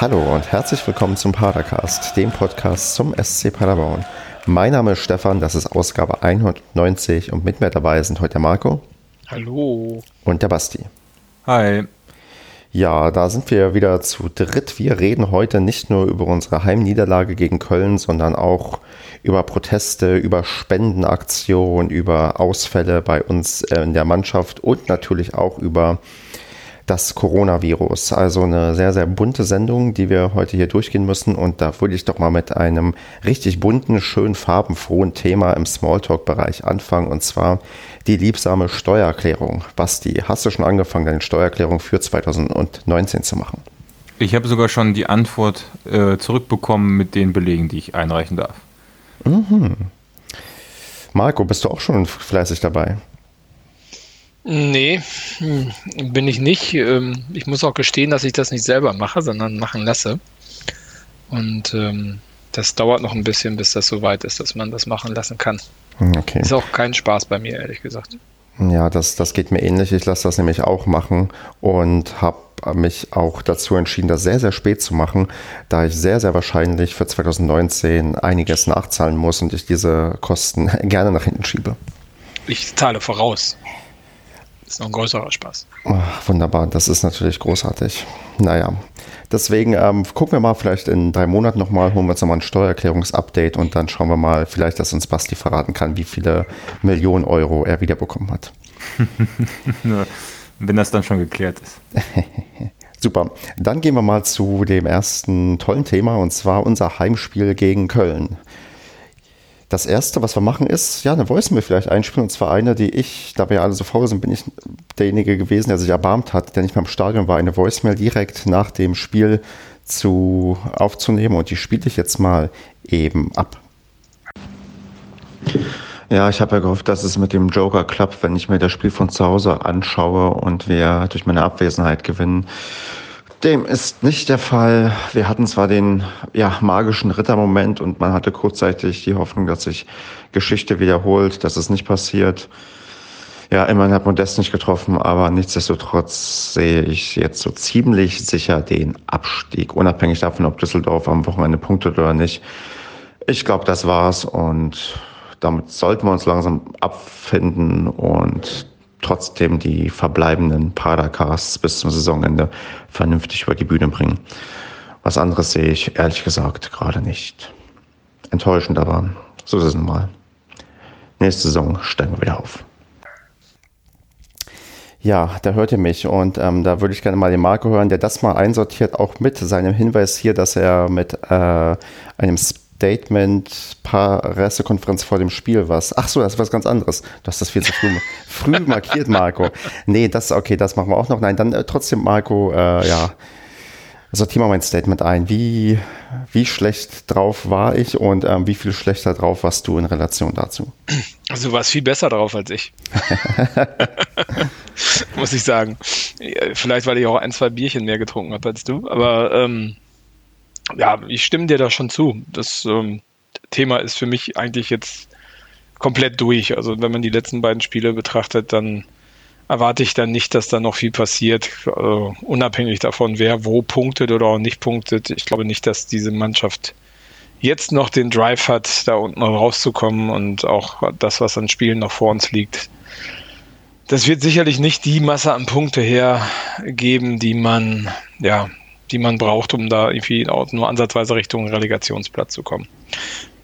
Hallo und herzlich willkommen zum Padercast, dem Podcast zum SC Paderborn. Mein Name ist Stefan, das ist Ausgabe 190 und mit mir dabei sind heute der Marco. Hallo. Und der Basti. Hi. Ja, da sind wir wieder zu dritt. Wir reden heute nicht nur über unsere Heimniederlage gegen Köln, sondern auch über Proteste, über Spendenaktionen, über Ausfälle bei uns äh, in der Mannschaft und natürlich auch über das Coronavirus. Also eine sehr, sehr bunte Sendung, die wir heute hier durchgehen müssen. Und da würde ich doch mal mit einem richtig bunten, schön farbenfrohen Thema im Smalltalk-Bereich anfangen. Und zwar die liebsame Steuererklärung. Basti, hast du schon angefangen, deine Steuererklärung für 2019 zu machen? Ich habe sogar schon die Antwort äh, zurückbekommen mit den Belegen, die ich einreichen darf. Mhm. Marco, bist du auch schon fleißig dabei? Nee, hm, bin ich nicht. Ähm, ich muss auch gestehen, dass ich das nicht selber mache, sondern machen lasse. Und ähm, das dauert noch ein bisschen, bis das so weit ist, dass man das machen lassen kann. Hm, okay. Ist auch kein Spaß bei mir, ehrlich gesagt. Ja, das, das geht mir ähnlich. Ich lasse das nämlich auch machen und habe mich auch dazu entschieden, das sehr, sehr spät zu machen, da ich sehr, sehr wahrscheinlich für 2019 einiges nachzahlen muss und ich diese Kosten gerne nach hinten schiebe. Ich zahle voraus ist noch ein größerer Spaß. Ach, wunderbar, das ist natürlich großartig. Naja, deswegen ähm, gucken wir mal vielleicht in drei Monaten nochmal, holen wir uns nochmal ein Steuererklärungsupdate und dann schauen wir mal, vielleicht, dass uns Basti verraten kann, wie viele Millionen Euro er wiederbekommen hat. Wenn das dann schon geklärt ist. Super. Dann gehen wir mal zu dem ersten tollen Thema und zwar unser Heimspiel gegen Köln. Das erste, was wir machen, ist, ja, eine Voicemail vielleicht einspielen. Und zwar eine, die ich, da wir ja alle so faul sind, bin ich derjenige gewesen, der sich erbarmt hat, der nicht mehr im Stadion war, eine Voicemail direkt nach dem Spiel zu, aufzunehmen. Und die spiele ich jetzt mal eben ab. Ja, ich habe ja gehofft, dass es mit dem Joker klappt, wenn ich mir das Spiel von zu Hause anschaue und wir durch meine Abwesenheit gewinnen. Dem ist nicht der Fall. Wir hatten zwar den ja, magischen Rittermoment und man hatte kurzzeitig die Hoffnung, dass sich Geschichte wiederholt, dass es nicht passiert. Ja, immerhin hat Modest nicht getroffen, aber nichtsdestotrotz sehe ich jetzt so ziemlich sicher den Abstieg, unabhängig davon, ob Düsseldorf am Wochenende punktet oder nicht. Ich glaube, das war's und damit sollten wir uns langsam abfinden und trotzdem die verbleibenden Padercasts bis zum Saisonende vernünftig über die Bühne bringen. Was anderes sehe ich ehrlich gesagt gerade nicht. Enttäuschend, aber so ist es nun mal. Nächste Saison steigen wir wieder auf. Ja, da hört ihr mich und ähm, da würde ich gerne mal den Marco hören, der das mal einsortiert, auch mit seinem Hinweis hier, dass er mit äh, einem Statement, paar Pressekonferenz vor dem Spiel was. Ach so, das ist was ganz anderes. Du hast das viel zu früh, früh markiert, Marco. Nee, das, okay, das machen wir auch noch. Nein, dann äh, trotzdem, Marco, äh, ja, sortiere mal mein Statement ein. Wie, wie schlecht drauf war ich und ähm, wie viel schlechter drauf warst du in Relation dazu? Also du warst viel besser drauf als ich. Muss ich sagen. Vielleicht, weil ich auch ein, zwei Bierchen mehr getrunken habe als du, aber ähm, ja, ich stimme dir da schon zu. Das ähm, Thema ist für mich eigentlich jetzt komplett durch. Also wenn man die letzten beiden Spiele betrachtet, dann erwarte ich dann nicht, dass da noch viel passiert, also unabhängig davon, wer wo punktet oder auch nicht punktet. Ich glaube nicht, dass diese Mannschaft jetzt noch den Drive hat, da unten rauszukommen und auch das, was an Spielen noch vor uns liegt. Das wird sicherlich nicht die Masse an Punkte hergeben, die man ja die man braucht, um da irgendwie auch nur ansatzweise Richtung Relegationsplatz zu kommen.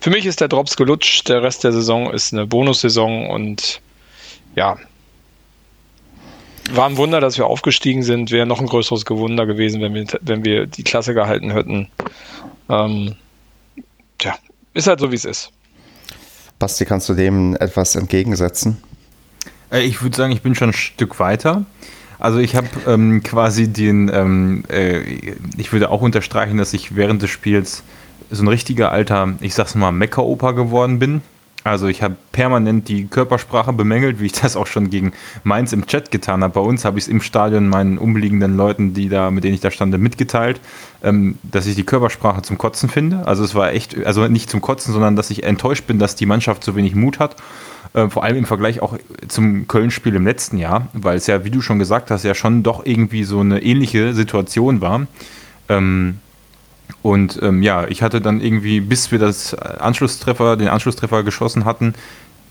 Für mich ist der Drops gelutscht, der Rest der Saison ist eine Bonussaison und ja, war ein Wunder, dass wir aufgestiegen sind. Wäre noch ein größeres Gewunder gewesen, wenn wir, wenn wir die Klasse gehalten hätten. Ähm, tja, ist halt so, wie es ist. Basti, kannst du dem etwas entgegensetzen? Äh, ich würde sagen, ich bin schon ein Stück weiter. Also ich habe ähm, quasi den, ähm, äh, ich würde auch unterstreichen, dass ich während des Spiels so ein richtiger alter, ich sag's mal, Mecker-Opa geworden bin. Also ich habe permanent die Körpersprache bemängelt, wie ich das auch schon gegen Mainz im Chat getan habe. Bei uns habe ich es im Stadion meinen umliegenden Leuten, die da, mit denen ich da stande, mitgeteilt, ähm, dass ich die Körpersprache zum Kotzen finde. Also es war echt, also nicht zum Kotzen, sondern dass ich enttäuscht bin, dass die Mannschaft so wenig Mut hat äh, vor allem im Vergleich auch zum Köln-Spiel im letzten Jahr, weil es ja, wie du schon gesagt hast, ja schon doch irgendwie so eine ähnliche Situation war. Ähm, Und ähm, ja, ich hatte dann irgendwie, bis wir das Anschlusstreffer, den Anschlusstreffer geschossen hatten,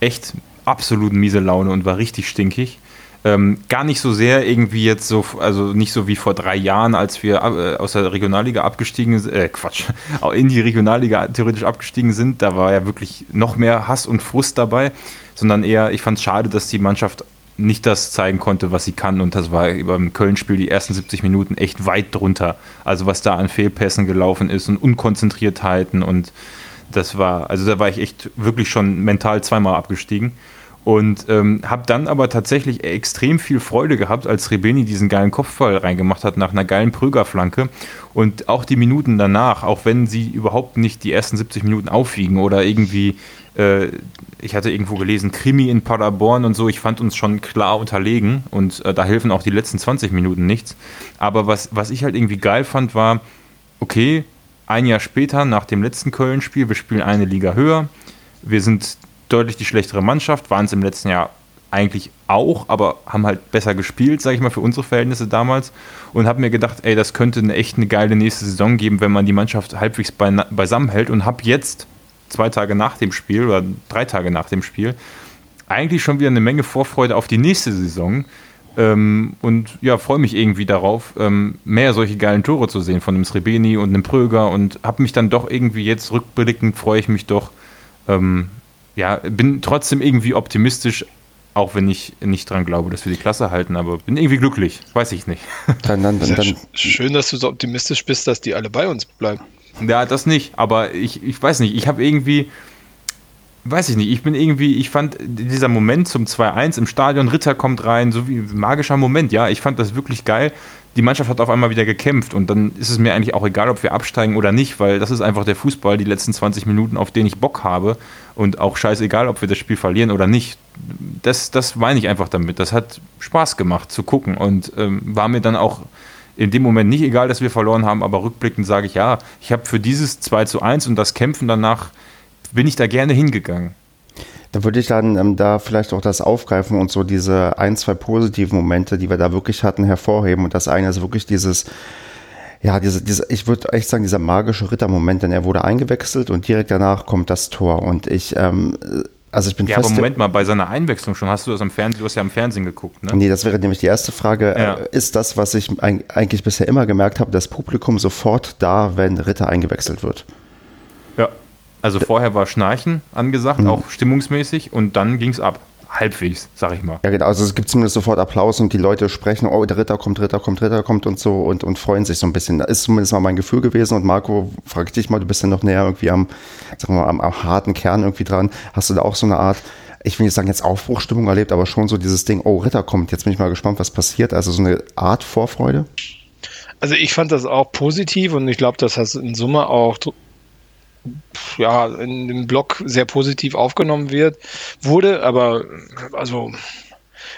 echt absolut miese Laune und war richtig stinkig. Ähm, gar nicht so sehr irgendwie jetzt so, also nicht so wie vor drei Jahren, als wir äh, aus der Regionalliga abgestiegen sind, äh, Quatsch, in die Regionalliga theoretisch abgestiegen sind. Da war ja wirklich noch mehr Hass und Frust dabei, sondern eher, ich fand es schade, dass die Mannschaft nicht das zeigen konnte, was sie kann. Und das war beim Köln-Spiel die ersten 70 Minuten echt weit drunter. Also was da an Fehlpässen gelaufen ist und Unkonzentriertheiten und das war, also da war ich echt wirklich schon mental zweimal abgestiegen. Und ähm, habe dann aber tatsächlich extrem viel Freude gehabt, als Rebeni diesen geilen Kopfball reingemacht hat nach einer geilen Prügerflanke. Und auch die Minuten danach, auch wenn sie überhaupt nicht die ersten 70 Minuten aufwiegen oder irgendwie, äh, ich hatte irgendwo gelesen, Krimi in Paderborn und so, ich fand uns schon klar unterlegen und äh, da helfen auch die letzten 20 Minuten nichts. Aber was, was ich halt irgendwie geil fand, war, okay, ein Jahr später, nach dem letzten Köln-Spiel, wir spielen eine Liga höher, wir sind deutlich die schlechtere Mannschaft, waren es im letzten Jahr eigentlich auch, aber haben halt besser gespielt, sage ich mal, für unsere Verhältnisse damals. Und habe mir gedacht, ey, das könnte eine echt eine geile nächste Saison geben, wenn man die Mannschaft halbwegs beisammen hält. Und habe jetzt, zwei Tage nach dem Spiel oder drei Tage nach dem Spiel, eigentlich schon wieder eine Menge Vorfreude auf die nächste Saison. Ähm, und ja, freue mich irgendwie darauf, ähm, mehr solche geilen Tore zu sehen von einem Srebeni und einem Pröger. Und habe mich dann doch irgendwie jetzt rückblickend, freue ich mich doch, ähm, ja, bin trotzdem irgendwie optimistisch, auch wenn ich nicht dran glaube, dass wir die Klasse halten, aber bin irgendwie glücklich. Weiß ich nicht. Dann, dann, dann, dann schön, dass du so optimistisch bist, dass die alle bei uns bleiben. Ja, das nicht, aber ich, ich weiß nicht, ich habe irgendwie, weiß ich nicht, ich bin irgendwie, ich fand dieser Moment zum 2-1 im Stadion, Ritter kommt rein, so wie ein magischer Moment, ja, ich fand das wirklich geil, die Mannschaft hat auf einmal wieder gekämpft und dann ist es mir eigentlich auch egal, ob wir absteigen oder nicht, weil das ist einfach der Fußball, die letzten 20 Minuten, auf den ich Bock habe und auch scheißegal, ob wir das Spiel verlieren oder nicht. Das, das meine ich einfach damit. Das hat Spaß gemacht zu gucken und ähm, war mir dann auch in dem Moment nicht egal, dass wir verloren haben, aber rückblickend sage ich ja, ich habe für dieses 2 zu 1 und das Kämpfen danach bin ich da gerne hingegangen. Da würde ich dann ähm, da vielleicht auch das aufgreifen und so diese ein, zwei positiven Momente, die wir da wirklich hatten, hervorheben. Und das eine ist wirklich dieses, ja, diese, diese, ich würde echt sagen, dieser magische Rittermoment, denn er wurde eingewechselt und direkt danach kommt das Tor. Und ich, ähm, also ich bin ja, fest. aber Moment mal, bei seiner Einwechslung schon, hast du das am Fernsehen, du hast ja am Fernsehen geguckt, ne? Nee, das wäre nämlich die erste Frage. Ja. Äh, ist das, was ich eigentlich bisher immer gemerkt habe, das Publikum sofort da, wenn Ritter eingewechselt wird? Ja. Also vorher war Schnarchen angesagt, mhm. auch stimmungsmäßig, und dann ging es ab. Halbwegs, sag ich mal. Ja, genau. Also es gibt zumindest sofort Applaus und die Leute sprechen, oh, der Ritter kommt, Ritter kommt, Ritter kommt und so und, und freuen sich so ein bisschen. Das ist zumindest mal mein Gefühl gewesen. Und Marco, frag dich mal, du bist ja noch näher irgendwie am, sagen wir mal, am, am harten Kern irgendwie dran. Hast du da auch so eine Art, ich will nicht sagen jetzt Aufbruchstimmung erlebt, aber schon so dieses Ding, oh, Ritter kommt, jetzt bin ich mal gespannt, was passiert. Also so eine Art Vorfreude? Also ich fand das auch positiv und ich glaube, das hat in Summe auch ja, in dem Blog sehr positiv aufgenommen wird, wurde, aber also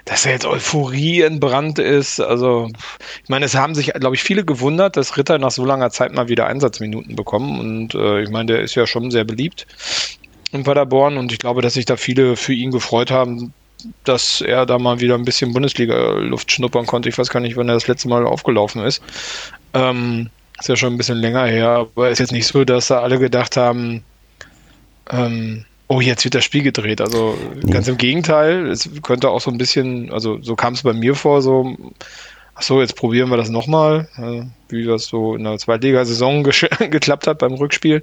dass er jetzt Euphorie entbrannt ist. Also, ich meine, es haben sich, glaube ich, viele gewundert, dass Ritter nach so langer Zeit mal wieder Einsatzminuten bekommen. Und äh, ich meine, der ist ja schon sehr beliebt in Paderborn. Und ich glaube, dass sich da viele für ihn gefreut haben, dass er da mal wieder ein bisschen Bundesliga-Luft schnuppern konnte. Ich weiß gar nicht, wann er das letzte Mal aufgelaufen ist. Ähm, ist ja schon ein bisschen länger her, aber ist jetzt nicht so, dass da alle gedacht haben, ähm, oh, jetzt wird das Spiel gedreht. Also ganz im Gegenteil, es könnte auch so ein bisschen, also so kam es bei mir vor, so, ach so, jetzt probieren wir das nochmal, äh, wie das so in der Zweitligasaison geklappt hat beim Rückspiel.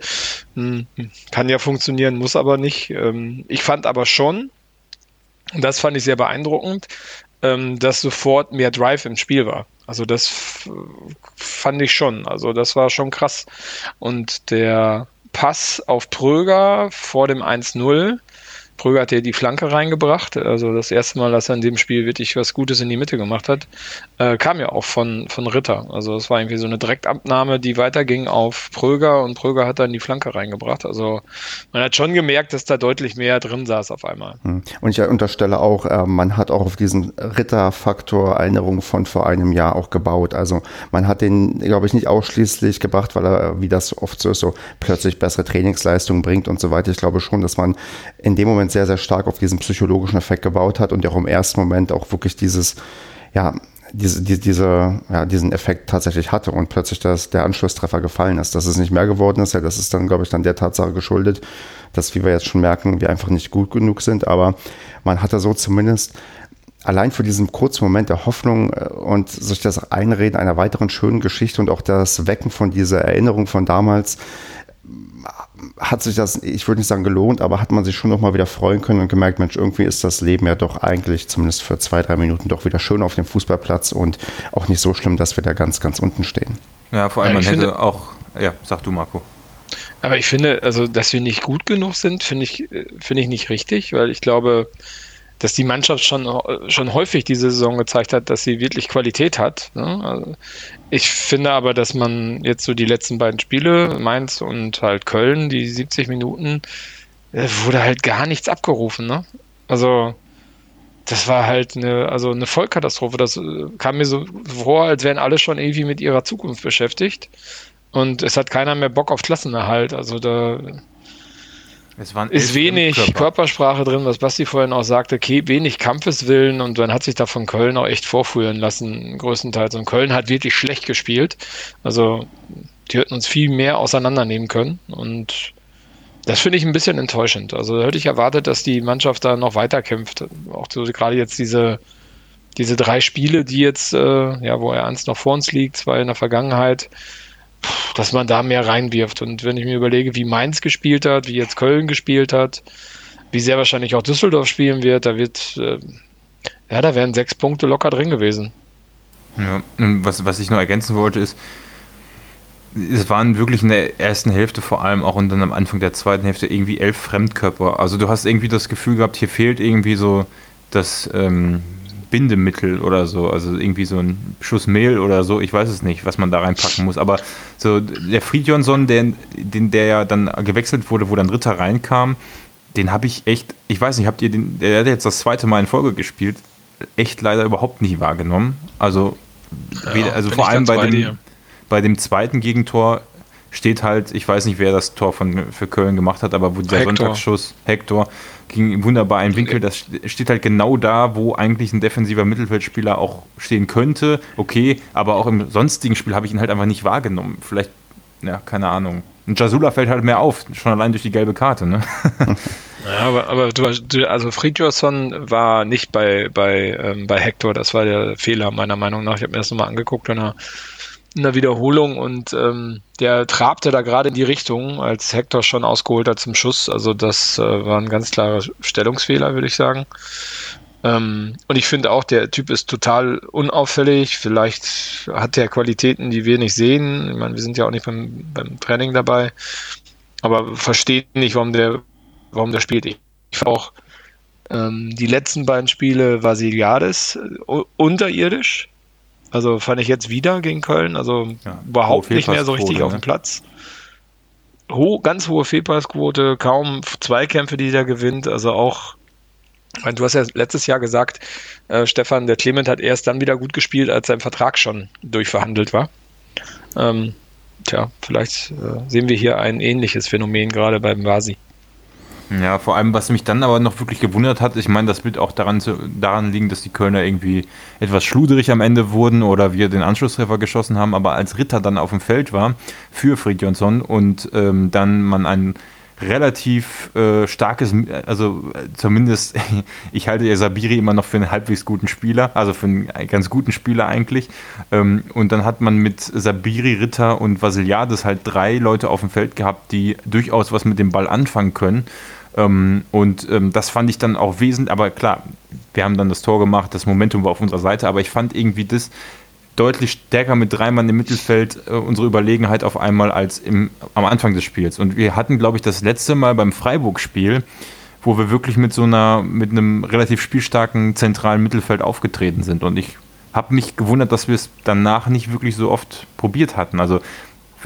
Hm, kann ja funktionieren, muss aber nicht. Ähm, ich fand aber schon, und das fand ich sehr beeindruckend, ähm, dass sofort mehr Drive im Spiel war. Also das fand ich schon. Also das war schon krass. Und der Pass auf Pröger vor dem 1-0 Pröger hat ja die Flanke reingebracht. Also das erste Mal, dass er in dem Spiel wirklich was Gutes in die Mitte gemacht hat, äh, kam ja auch von, von Ritter. Also es war irgendwie so eine Direktabnahme, die weiterging auf Pröger und Pröger hat dann die Flanke reingebracht. Also man hat schon gemerkt, dass da deutlich mehr drin saß auf einmal. Hm. Und ich unterstelle auch, äh, man hat auch auf diesen Ritter-Faktor Erinnerung von vor einem Jahr auch gebaut. Also man hat den, glaube ich, nicht ausschließlich gebracht, weil er, wie das oft so ist, so plötzlich bessere Trainingsleistungen bringt und so weiter. Ich glaube schon, dass man in dem Moment Moment sehr, sehr stark auf diesen psychologischen Effekt gebaut hat und der auch im ersten Moment auch wirklich dieses, ja, diese, die, diese, ja, diesen Effekt tatsächlich hatte und plötzlich das, der Anschlusstreffer gefallen ist. Dass es nicht mehr geworden ist, ja, das ist dann, glaube ich, dann der Tatsache geschuldet, dass, wie wir jetzt schon merken, wir einfach nicht gut genug sind. Aber man hatte so zumindest allein für diesen kurzen Moment der Hoffnung äh, und sich das Einreden einer weiteren schönen Geschichte und auch das Wecken von dieser Erinnerung von damals hat sich das, ich würde nicht sagen gelohnt, aber hat man sich schon noch mal wieder freuen können und gemerkt, Mensch, irgendwie ist das Leben ja doch eigentlich zumindest für zwei, drei Minuten doch wieder schön auf dem Fußballplatz und auch nicht so schlimm, dass wir da ganz, ganz unten stehen. Ja, vor allem ja, man hätte finde, auch, ja, sag du Marco. Aber ich finde, also, dass wir nicht gut genug sind, finde ich, äh, finde ich nicht richtig, weil ich glaube, dass die Mannschaft schon, schon häufig diese Saison gezeigt hat, dass sie wirklich Qualität hat. Ne? Also ich finde aber, dass man jetzt so die letzten beiden Spiele, Mainz und halt Köln, die 70 Minuten, äh, wurde halt gar nichts abgerufen. Ne? Also das war halt eine, also eine Vollkatastrophe. Das äh, kam mir so vor, als wären alle schon irgendwie mit ihrer Zukunft beschäftigt. Und es hat keiner mehr Bock auf Klassenerhalt. Also da ist wenig Körper. Körpersprache drin, was Basti vorhin auch sagte, okay, wenig Kampfeswillen und man hat sich da von Köln auch echt vorführen lassen, größtenteils. Und Köln hat wirklich schlecht gespielt. Also die hätten uns viel mehr auseinandernehmen können und das finde ich ein bisschen enttäuschend. Also da hätte ich erwartet, dass die Mannschaft da noch weiter kämpft. Auch so gerade jetzt diese, diese drei Spiele, die jetzt, äh, ja, wo er eins noch vor uns liegt, zwei in der Vergangenheit, dass man da mehr reinwirft. Und wenn ich mir überlege, wie Mainz gespielt hat, wie jetzt Köln gespielt hat, wie sehr wahrscheinlich auch Düsseldorf spielen wird, da wird, äh, ja, da wären sechs Punkte locker drin gewesen. Ja, was, was ich noch ergänzen wollte, ist, es waren wirklich in der ersten Hälfte vor allem auch und dann am Anfang der zweiten Hälfte irgendwie elf Fremdkörper. Also du hast irgendwie das Gefühl gehabt, hier fehlt irgendwie so das, ähm, Bindemittel oder so, also irgendwie so ein Schuss Mehl oder so, ich weiß es nicht, was man da reinpacken muss, aber so der Friedjonsson, der, den, der ja dann gewechselt wurde, wo dann Ritter reinkam, den habe ich echt, ich weiß nicht, habt ihr den, der hat jetzt das zweite Mal in Folge gespielt, echt leider überhaupt nicht wahrgenommen. Also, ja, also vor allem bei dem, bei dem zweiten Gegentor steht halt, ich weiß nicht, wer das Tor von, für Köln gemacht hat, aber wo dieser Hector. Sonntagsschuss, Hector, ging wunderbar ein Winkel. Das steht halt genau da, wo eigentlich ein defensiver Mittelfeldspieler auch stehen könnte. Okay, aber auch im sonstigen Spiel habe ich ihn halt einfach nicht wahrgenommen. Vielleicht, ja, keine Ahnung. Und Jasula fällt halt mehr auf, schon allein durch die gelbe Karte, ne? Ja, aber, aber du, also Fridjosson war nicht bei, bei, ähm, bei Hector, das war der Fehler meiner Meinung nach. Ich habe mir das nochmal angeguckt, wenn er in der Wiederholung und ähm, der trabte da gerade in die Richtung, als Hector schon ausgeholt hat zum Schuss. Also das äh, war ein ganz klarer Stellungsfehler, würde ich sagen. Ähm, und ich finde auch, der Typ ist total unauffällig. Vielleicht hat er Qualitäten, die wir nicht sehen. Ich meine, wir sind ja auch nicht beim, beim Training dabei. Aber versteht nicht, warum der, warum der spielt. Ich auch ähm, die letzten beiden Spiele Vasiliades äh, unterirdisch also fand ich jetzt wieder gegen Köln, also ja, überhaupt nicht mehr so richtig ne? auf dem Platz. Ho ganz hohe Fehlpassquote, kaum Zweikämpfe, die er gewinnt, also auch Du hast ja letztes Jahr gesagt, äh, Stefan, der Clement hat erst dann wieder gut gespielt, als sein Vertrag schon durchverhandelt war. Ähm, tja, vielleicht äh, sehen wir hier ein ähnliches Phänomen gerade beim Vasi. Ja, vor allem, was mich dann aber noch wirklich gewundert hat, ich meine, das wird auch daran, zu, daran liegen, dass die Kölner irgendwie etwas schluderig am Ende wurden oder wir den Anschlusstreffer geschossen haben, aber als Ritter dann auf dem Feld war für Fridjonsson und ähm, dann man ein relativ äh, starkes, also zumindest, ich halte ja Sabiri immer noch für einen halbwegs guten Spieler, also für einen ganz guten Spieler eigentlich. Ähm, und dann hat man mit Sabiri, Ritter und Vasiliades halt drei Leute auf dem Feld gehabt, die durchaus was mit dem Ball anfangen können. Ähm, und ähm, das fand ich dann auch wesentlich, aber klar, wir haben dann das Tor gemacht, das Momentum war auf unserer Seite, aber ich fand irgendwie das deutlich stärker mit drei Mann im Mittelfeld äh, unsere Überlegenheit auf einmal als im, am Anfang des Spiels. Und wir hatten, glaube ich, das letzte Mal beim Freiburg-Spiel, wo wir wirklich mit so einer, mit einem relativ spielstarken zentralen Mittelfeld aufgetreten sind. Und ich habe mich gewundert, dass wir es danach nicht wirklich so oft probiert hatten. Also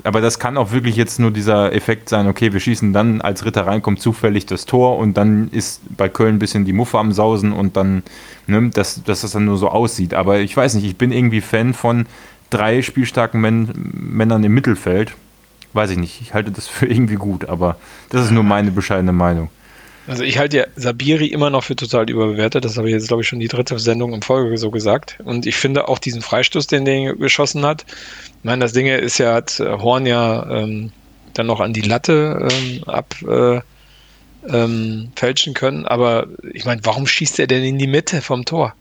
aber das kann auch wirklich jetzt nur dieser Effekt sein, okay, wir schießen dann, als Ritter reinkommt, zufällig das Tor und dann ist bei Köln ein bisschen die Muffe am Sausen und dann, ne, dass, dass das dann nur so aussieht. Aber ich weiß nicht, ich bin irgendwie Fan von drei spielstarken Män Männern im Mittelfeld. Weiß ich nicht, ich halte das für irgendwie gut, aber das ist nur meine bescheidene Meinung. Also ich halte ja Sabiri immer noch für total überbewertet. Das habe ich jetzt, glaube ich, schon die dritte Sendung in Folge so gesagt. Und ich finde auch diesen Freistoß, den der geschossen hat. Ich meine, das Ding ist ja, hat äh, Horn ja ähm, dann noch an die Latte ähm, ab äh, ähm, fälschen können. Aber ich meine, warum schießt er denn in die Mitte vom Tor?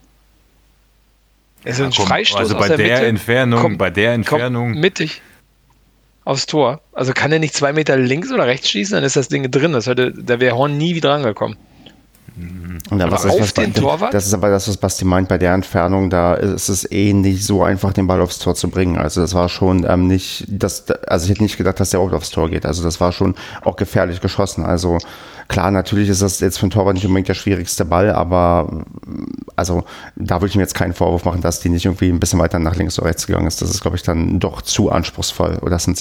Es ist ein komm, Freistoß also bei der, der Entfernung, komm, bei der Entfernung mittig aufs Tor. Also kann er nicht zwei Meter links oder rechts schießen, dann ist das Ding drin. Das hätte, da wäre Horn nie wieder angekommen. Und dann, was was den Torwart? Das ist aber das, was Basti meint, bei der Entfernung, da ist es eh nicht so einfach, den Ball aufs Tor zu bringen. Also das war schon ähm, nicht, das, also ich hätte nicht gedacht, dass der auch aufs Tor geht. Also das war schon auch gefährlich geschossen. Also klar, natürlich ist das jetzt für den Torwart nicht unbedingt der schwierigste Ball, aber also da würde ich mir jetzt keinen Vorwurf machen, dass die nicht irgendwie ein bisschen weiter nach links oder rechts gegangen ist. Das ist, glaube ich, dann doch zu anspruchsvoll, oder sind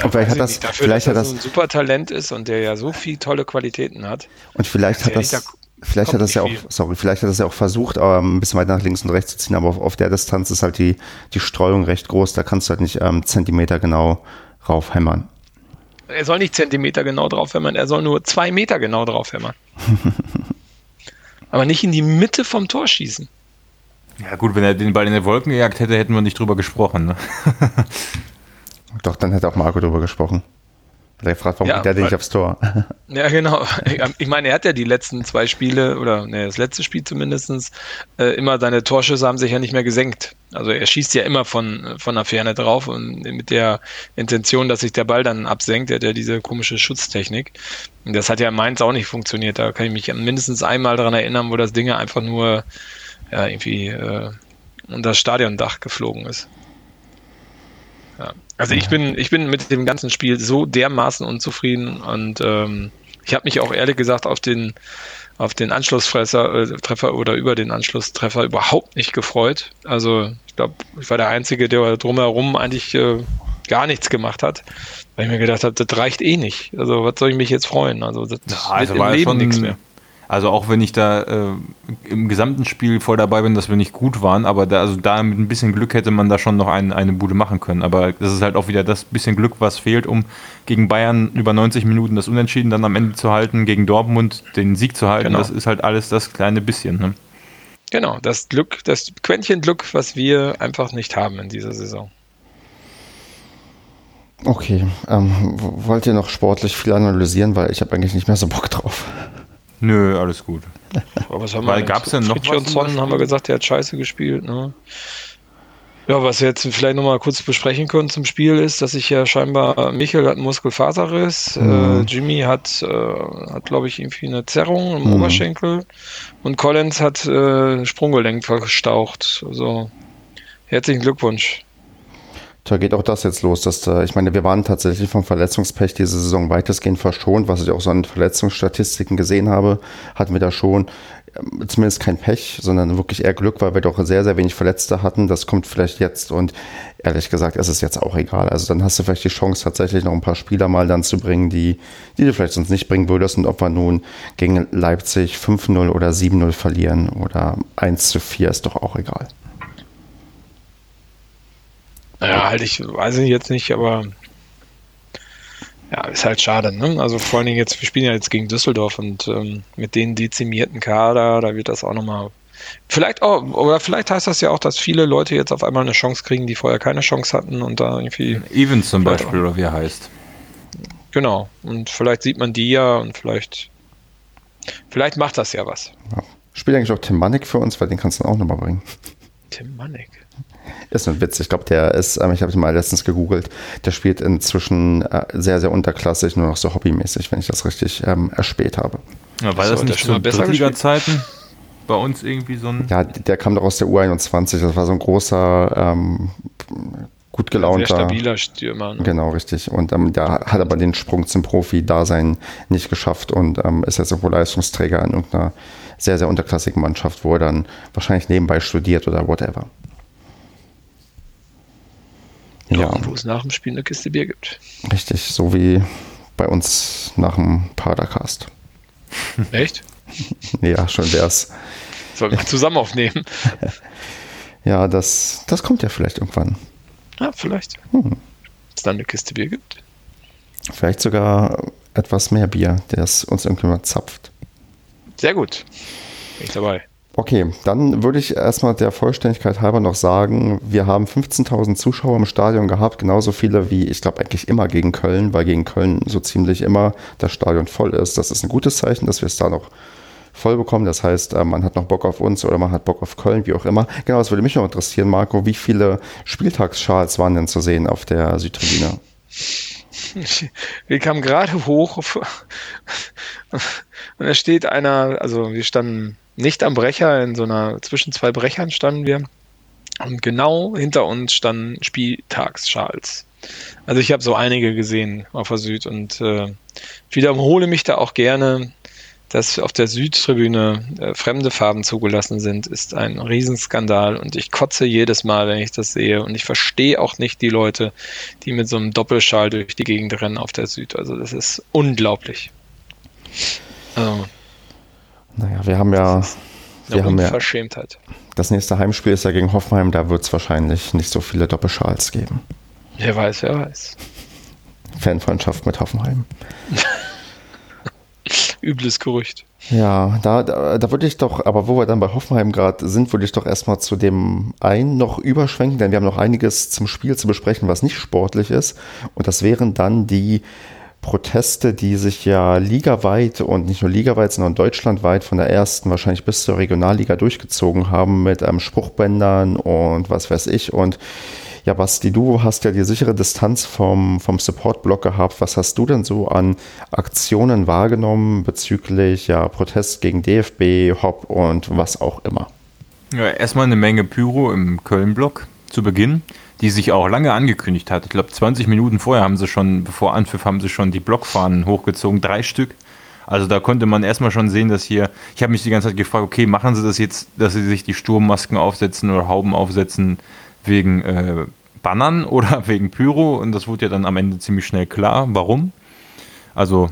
Ja, vielleicht hat das, dafür, vielleicht hat das so ein super Talent ist und der ja so viele tolle Qualitäten hat. Und vielleicht hat das, da vielleicht hat das ja auch, viel. sorry, vielleicht hat das ja auch versucht, ein bisschen weiter nach links und rechts zu ziehen, aber auf, auf, der Distanz ist halt die, die Streuung recht groß, da kannst du halt nicht ähm, Zentimeter genau raufhämmern. Er soll nicht Zentimeter genau draufhämmern, er soll nur zwei Meter genau draufhämmern. aber nicht in die Mitte vom Tor schießen. Ja gut, wenn er den Ball in der Wolken gejagt hätte, hätten wir nicht drüber gesprochen. Ne? Doch, dann hätte auch Marco drüber gesprochen. Der fragt, warum ja, geht der denn nicht aufs Tor? Ja, genau. Ich meine, er hat ja die letzten zwei Spiele, oder ne, das letzte Spiel zumindest, äh, immer seine Torschüsse haben sich ja nicht mehr gesenkt. Also er schießt ja immer von, von der Ferne drauf und mit der Intention, dass sich der Ball dann absenkt. Er hat ja diese komische Schutztechnik. Und das hat ja in Mainz auch nicht funktioniert. Da kann ich mich mindestens einmal daran erinnern, wo das Ding einfach nur ja, irgendwie äh, unter das Stadiondach geflogen ist. Ja. Also ich bin, ich bin mit dem ganzen Spiel so dermaßen unzufrieden und ähm, ich habe mich auch ehrlich gesagt auf den auf den Anschlusstreffer äh, oder über den Anschlusstreffer überhaupt nicht gefreut. Also ich glaube, ich war der Einzige, der drumherum eigentlich äh, gar nichts gemacht hat, weil ich mir gedacht habe, das reicht eh nicht. Also was soll ich mich jetzt freuen? Also das ja, also wird im Leben nichts mehr. Also auch wenn ich da äh, im gesamten Spiel voll dabei bin, dass wir nicht gut waren, aber da, also da mit ein bisschen Glück hätte man da schon noch ein, eine Bude machen können. Aber das ist halt auch wieder das bisschen Glück, was fehlt, um gegen Bayern über 90 Minuten das Unentschieden dann am Ende zu halten, gegen Dortmund den Sieg zu halten. Genau. Das ist halt alles das kleine bisschen. Ne? Genau, das Glück, das Quäntchen Glück, was wir einfach nicht haben in dieser Saison. Okay, ähm, wollt ihr noch sportlich viel analysieren, weil ich habe eigentlich nicht mehr so Bock drauf. Nö, alles gut. Aber was haben Weil gab es denn noch was? haben wir gesagt, der hat scheiße gespielt. Ne? Ja, was wir jetzt vielleicht nochmal kurz besprechen können zum Spiel ist, dass sich ja scheinbar Michael hat einen Muskelfaserriss, mhm. äh, Jimmy hat, äh, hat glaube ich, irgendwie eine Zerrung im mhm. Oberschenkel und Collins hat äh, Sprunggelenk verstaucht. Also herzlichen Glückwunsch. Da geht auch das jetzt los. Dass, äh, ich meine, wir waren tatsächlich vom Verletzungspech diese Saison weitestgehend verschont. Was ich auch so an Verletzungsstatistiken gesehen habe, hatten wir da schon ähm, zumindest kein Pech, sondern wirklich eher Glück, weil wir doch sehr, sehr wenig Verletzte hatten. Das kommt vielleicht jetzt und ehrlich gesagt, es ist jetzt auch egal. Also dann hast du vielleicht die Chance, tatsächlich noch ein paar Spieler mal dann zu bringen, die, die du vielleicht sonst nicht bringen würdest. Und ob wir nun gegen Leipzig 5-0 oder 7-0 verlieren oder 1 4 ist doch auch egal. Ja, halt ich weiß ich jetzt nicht, aber ja, ist halt schade, ne? Also vor allen Dingen jetzt, wir spielen ja jetzt gegen Düsseldorf und ähm, mit den dezimierten Kader, da wird das auch nochmal. Vielleicht auch, oder vielleicht heißt das ja auch, dass viele Leute jetzt auf einmal eine Chance kriegen, die vorher keine Chance hatten und da irgendwie. Evans zum Beispiel, oder wie er heißt. Genau. Und vielleicht sieht man die ja und vielleicht. Vielleicht macht das ja was. Ja. Spielt eigentlich auch Tim Manek für uns, weil den kannst du auch nochmal bringen. Tim Manek. Ist ein Witz. Ich glaube, der ist, ähm, ich habe ihn mal letztens gegoogelt, der spielt inzwischen äh, sehr, sehr unterklassig, nur noch so hobbymäßig, wenn ich das richtig ähm, erspäht habe. Ja, war so, das nicht zu Drittliga-Zeiten? Bei uns irgendwie so ein. Ja, der kam doch aus der U21. Das war so ein großer, ähm, gut gelaunter. Sehr stabiler Stürmer. Ne? Genau, richtig. Und ähm, der hat aber den Sprung zum Profi-Dasein nicht geschafft und ähm, ist jetzt irgendwo Leistungsträger in irgendeiner sehr, sehr unterklassigen Mannschaft, wo er dann wahrscheinlich nebenbei studiert oder whatever. Ja. Wo es nach dem Spiel eine Kiste Bier gibt. Richtig, so wie bei uns nach dem Padercast. Echt? ja, schon wär's. Sollen wir zusammen aufnehmen? ja, das, das kommt ja vielleicht irgendwann. Ja, vielleicht. Hm. es dann eine Kiste Bier gibt. Vielleicht sogar etwas mehr Bier, der es uns irgendjemand zapft. Sehr gut. Bin ich dabei. Okay, dann würde ich erstmal der Vollständigkeit halber noch sagen, wir haben 15.000 Zuschauer im Stadion gehabt, genauso viele wie ich glaube eigentlich immer gegen Köln, weil gegen Köln so ziemlich immer das Stadion voll ist. Das ist ein gutes Zeichen, dass wir es da noch voll bekommen. Das heißt, äh, man hat noch Bock auf uns oder man hat Bock auf Köln, wie auch immer. Genau, das würde mich noch interessieren, Marco. Wie viele Spieltagsschals waren denn zu sehen auf der Südtribüne? Wir kamen gerade hoch und da steht einer, also wir standen nicht am Brecher, in so einer, zwischen zwei Brechern standen wir. Und genau hinter uns standen Spieltagsschals. Also ich habe so einige gesehen auf der Süd und äh, wiederhole mich da auch gerne, dass auf der Südtribüne äh, fremde Farben zugelassen sind, ist ein Riesenskandal und ich kotze jedes Mal, wenn ich das sehe und ich verstehe auch nicht die Leute, die mit so einem Doppelschal durch die Gegend rennen auf der Süd. Also das ist unglaublich. Also, naja, wir haben ja. Wir haben ja das nächste Heimspiel ist ja gegen Hoffenheim, da wird es wahrscheinlich nicht so viele Doppelschals geben. Wer weiß, wer weiß. Fanfreundschaft mit Hoffenheim. Übles Gerücht. Ja, da, da, da würde ich doch, aber wo wir dann bei Hoffenheim gerade sind, würde ich doch erstmal zu dem einen noch überschwenken, denn wir haben noch einiges zum Spiel zu besprechen, was nicht sportlich ist. Und das wären dann die Proteste, die sich ja ligaweit und nicht nur ligaweit, sondern deutschlandweit von der ersten wahrscheinlich bis zur Regionalliga durchgezogen haben mit ähm, Spruchbändern und was weiß ich. Und ja, Basti, du hast ja die sichere Distanz vom, vom Support-Block gehabt. Was hast du denn so an Aktionen wahrgenommen bezüglich ja, Protest gegen DFB, Hop und was auch immer? Ja, erstmal eine Menge Pyro im Köln-Block zu Beginn die sich auch lange angekündigt hat. Ich glaube, 20 Minuten vorher haben sie schon, bevor Anpfiff, haben sie schon die Blockfahnen hochgezogen, drei Stück. Also da konnte man erstmal schon sehen, dass hier, ich habe mich die ganze Zeit gefragt, okay, machen sie das jetzt, dass sie sich die Sturmmasken aufsetzen oder Hauben aufsetzen wegen äh, Bannern oder wegen Pyro? Und das wurde ja dann am Ende ziemlich schnell klar, warum. Also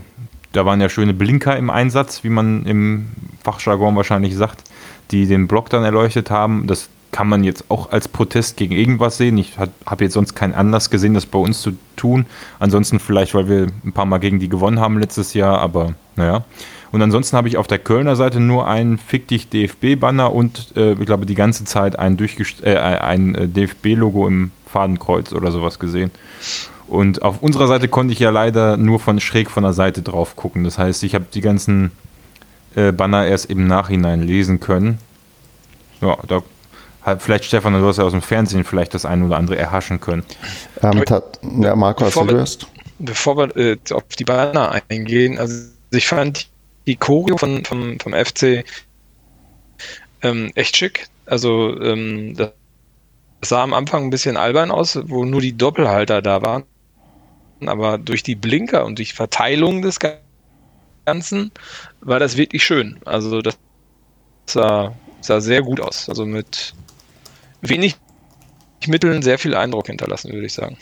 da waren ja schöne Blinker im Einsatz, wie man im Fachjargon wahrscheinlich sagt, die den Block dann erleuchtet haben. Das kann man jetzt auch als Protest gegen irgendwas sehen. Ich habe jetzt sonst keinen Anlass gesehen, das bei uns zu tun. Ansonsten vielleicht, weil wir ein paar Mal gegen die gewonnen haben letztes Jahr, aber naja. Und ansonsten habe ich auf der Kölner Seite nur einen Fick dich DFB-Banner und äh, ich glaube die ganze Zeit ein, äh, ein äh, DFB-Logo im Fadenkreuz oder sowas gesehen. Und auf unserer Seite konnte ich ja leider nur von schräg von der Seite drauf gucken. Das heißt, ich habe die ganzen äh, Banner erst im Nachhinein lesen können. Ja, da vielleicht Stefan, du hast ja aus dem Fernsehen vielleicht das eine oder andere erhaschen können. Ähm, ja, Marco, hast du löst? Bevor wir äh, auf die Banner eingehen, also ich fand die Choreo von, vom, vom FC ähm, echt schick. Also ähm, das sah am Anfang ein bisschen albern aus, wo nur die Doppelhalter da waren. Aber durch die Blinker und durch Verteilung des Ganzen war das wirklich schön. Also das sah, sah sehr gut aus. Also mit wenig Mitteln sehr viel Eindruck hinterlassen, würde ich sagen.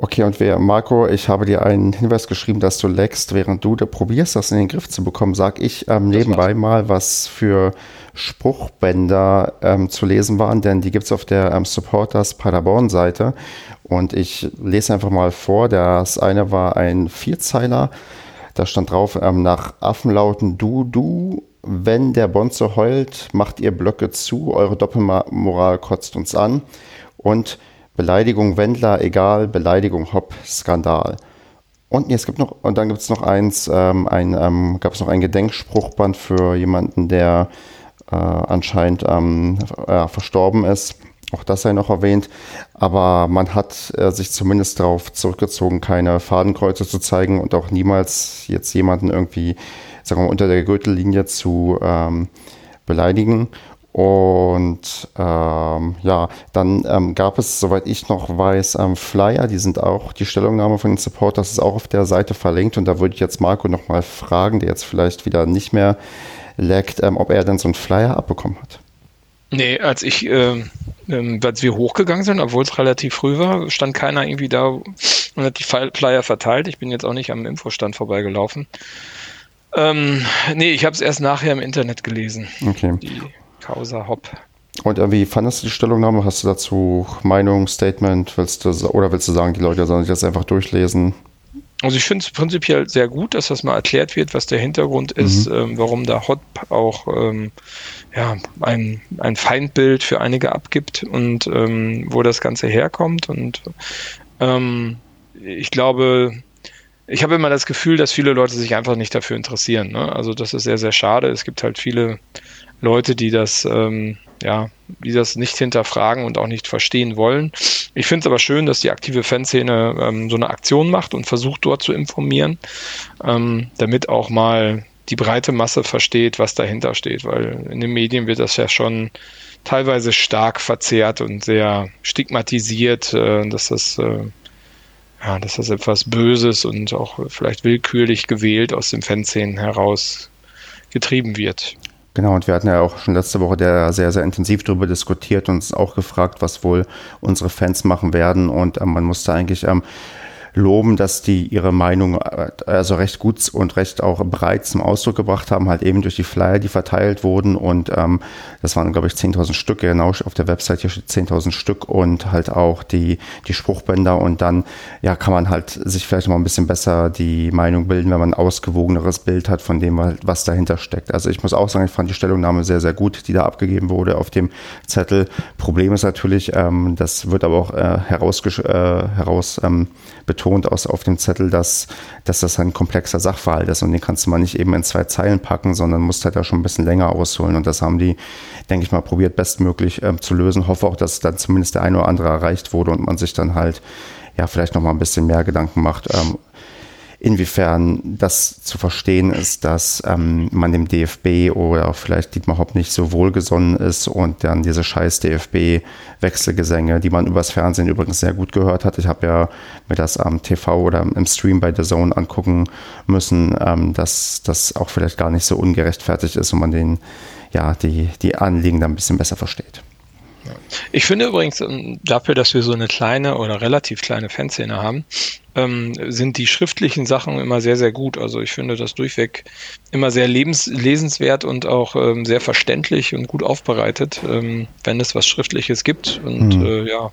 Okay, und wer, Marco, ich habe dir einen Hinweis geschrieben, dass du leckst, während du da probierst, das in den Griff zu bekommen, sag ich ähm, nebenbei mal, was für Spruchbänder ähm, zu lesen waren, denn die gibt es auf der ähm, Supporters Paderborn-Seite. Und ich lese einfach mal vor. Das eine war ein Vierzeiler. Da stand drauf, ähm, nach Affenlauten du, du wenn der Bonze heult, macht ihr Blöcke zu, eure Doppelmoral kotzt uns an. Und Beleidigung Wendler, egal, Beleidigung Hopp, Skandal. Und es gibt noch, und dann gibt es noch eins, ähm, ein, ähm, gab es noch ein Gedenkspruchband für jemanden, der äh, anscheinend ähm, äh, verstorben ist. Auch das sei noch erwähnt. Aber man hat äh, sich zumindest darauf zurückgezogen, keine Fadenkreuze zu zeigen und auch niemals jetzt jemanden irgendwie sagen wir, unter der Gürtellinie zu ähm, beleidigen. Und ähm, ja, dann ähm, gab es, soweit ich noch weiß, ähm, Flyer, die sind auch, die Stellungnahme von den Supporters ist auch auf der Seite verlinkt. Und da würde ich jetzt Marco nochmal fragen, der jetzt vielleicht wieder nicht mehr leckt, ähm, ob er denn so einen Flyer abbekommen hat. Nee, als ich, äh, äh, als wir hochgegangen sind, obwohl es relativ früh war, stand keiner irgendwie da und hat die Flyer verteilt. Ich bin jetzt auch nicht am Infostand vorbeigelaufen. Ähm, nee, ich habe es erst nachher im Internet gelesen. Okay. Die Causa Hopp. Und wie fandest du die Stellungnahme? Hast du dazu Meinung, Statement? Willst du, oder willst du sagen, die Leute sollen sich das einfach durchlesen? also ich finde es prinzipiell sehr gut, dass das mal erklärt wird, was der Hintergrund mhm. ist, ähm, warum da Hot auch ähm, ja, ein, ein Feindbild für einige abgibt und ähm, wo das Ganze herkommt. Und ähm, ich glaube, ich habe immer das Gefühl, dass viele Leute sich einfach nicht dafür interessieren. Ne? Also das ist sehr, sehr schade. Es gibt halt viele Leute, die das ähm, ja, die das nicht hinterfragen und auch nicht verstehen wollen. Ich finde es aber schön, dass die aktive Fanszene ähm, so eine Aktion macht und versucht dort zu informieren, ähm, damit auch mal die breite Masse versteht, was dahinter steht, weil in den Medien wird das ja schon teilweise stark verzerrt und sehr stigmatisiert, äh, dass das äh, ja, dass das etwas Böses und auch vielleicht willkürlich gewählt aus den Fanszenen heraus getrieben wird. Genau, und wir hatten ja auch schon letzte Woche der sehr, sehr intensiv darüber diskutiert und uns auch gefragt, was wohl unsere Fans machen werden. Und ähm, man musste eigentlich ähm, loben, dass die ihre Meinung äh, also recht gut und recht auch breit zum Ausdruck gebracht haben, halt eben durch die Flyer, die verteilt wurden und ähm, das waren, glaube ich, 10.000 Stück, genau auf der Website hier steht 10.000 Stück und halt auch die, die Spruchbänder und dann, ja, kann man halt sich vielleicht mal ein bisschen besser die Meinung bilden, wenn man ein ausgewogeneres Bild hat von dem, was dahinter steckt. Also ich muss auch sagen, ich fand die Stellungnahme sehr, sehr gut, die da abgegeben wurde auf dem Zettel. Problem ist natürlich, ähm, das wird aber auch äh, heraus, äh, heraus ähm, aus, auf dem Zettel, dass, dass das ein komplexer Sachverhalt ist und den kannst du mal nicht eben in zwei Zeilen packen, sondern musst halt da schon ein bisschen länger ausholen. Und das haben die, denke ich mal, probiert bestmöglich ähm, zu lösen. Hoffe auch, dass dann zumindest der eine oder andere erreicht wurde und man sich dann halt ja vielleicht noch mal ein bisschen mehr Gedanken macht, ähm, inwiefern das zu verstehen ist, dass ähm, man dem DFB oder vielleicht Dietmar Hopp nicht so wohlgesonnen ist und dann diese scheiß DFB-Wechselgesänge, die man übers Fernsehen übrigens sehr gut gehört hat. Ich habe ja mir das am TV oder im Stream bei The Zone angucken müssen, ähm, dass das auch vielleicht gar nicht so ungerechtfertigt ist und man den, ja, die, die Anliegen dann ein bisschen besser versteht. Ich finde übrigens, ähm, dafür, dass wir so eine kleine oder relativ kleine Fanszene haben, ähm, sind die schriftlichen Sachen immer sehr, sehr gut. Also ich finde das durchweg immer sehr lebens lesenswert und auch ähm, sehr verständlich und gut aufbereitet, ähm, wenn es was Schriftliches gibt. Und mhm. äh, ja,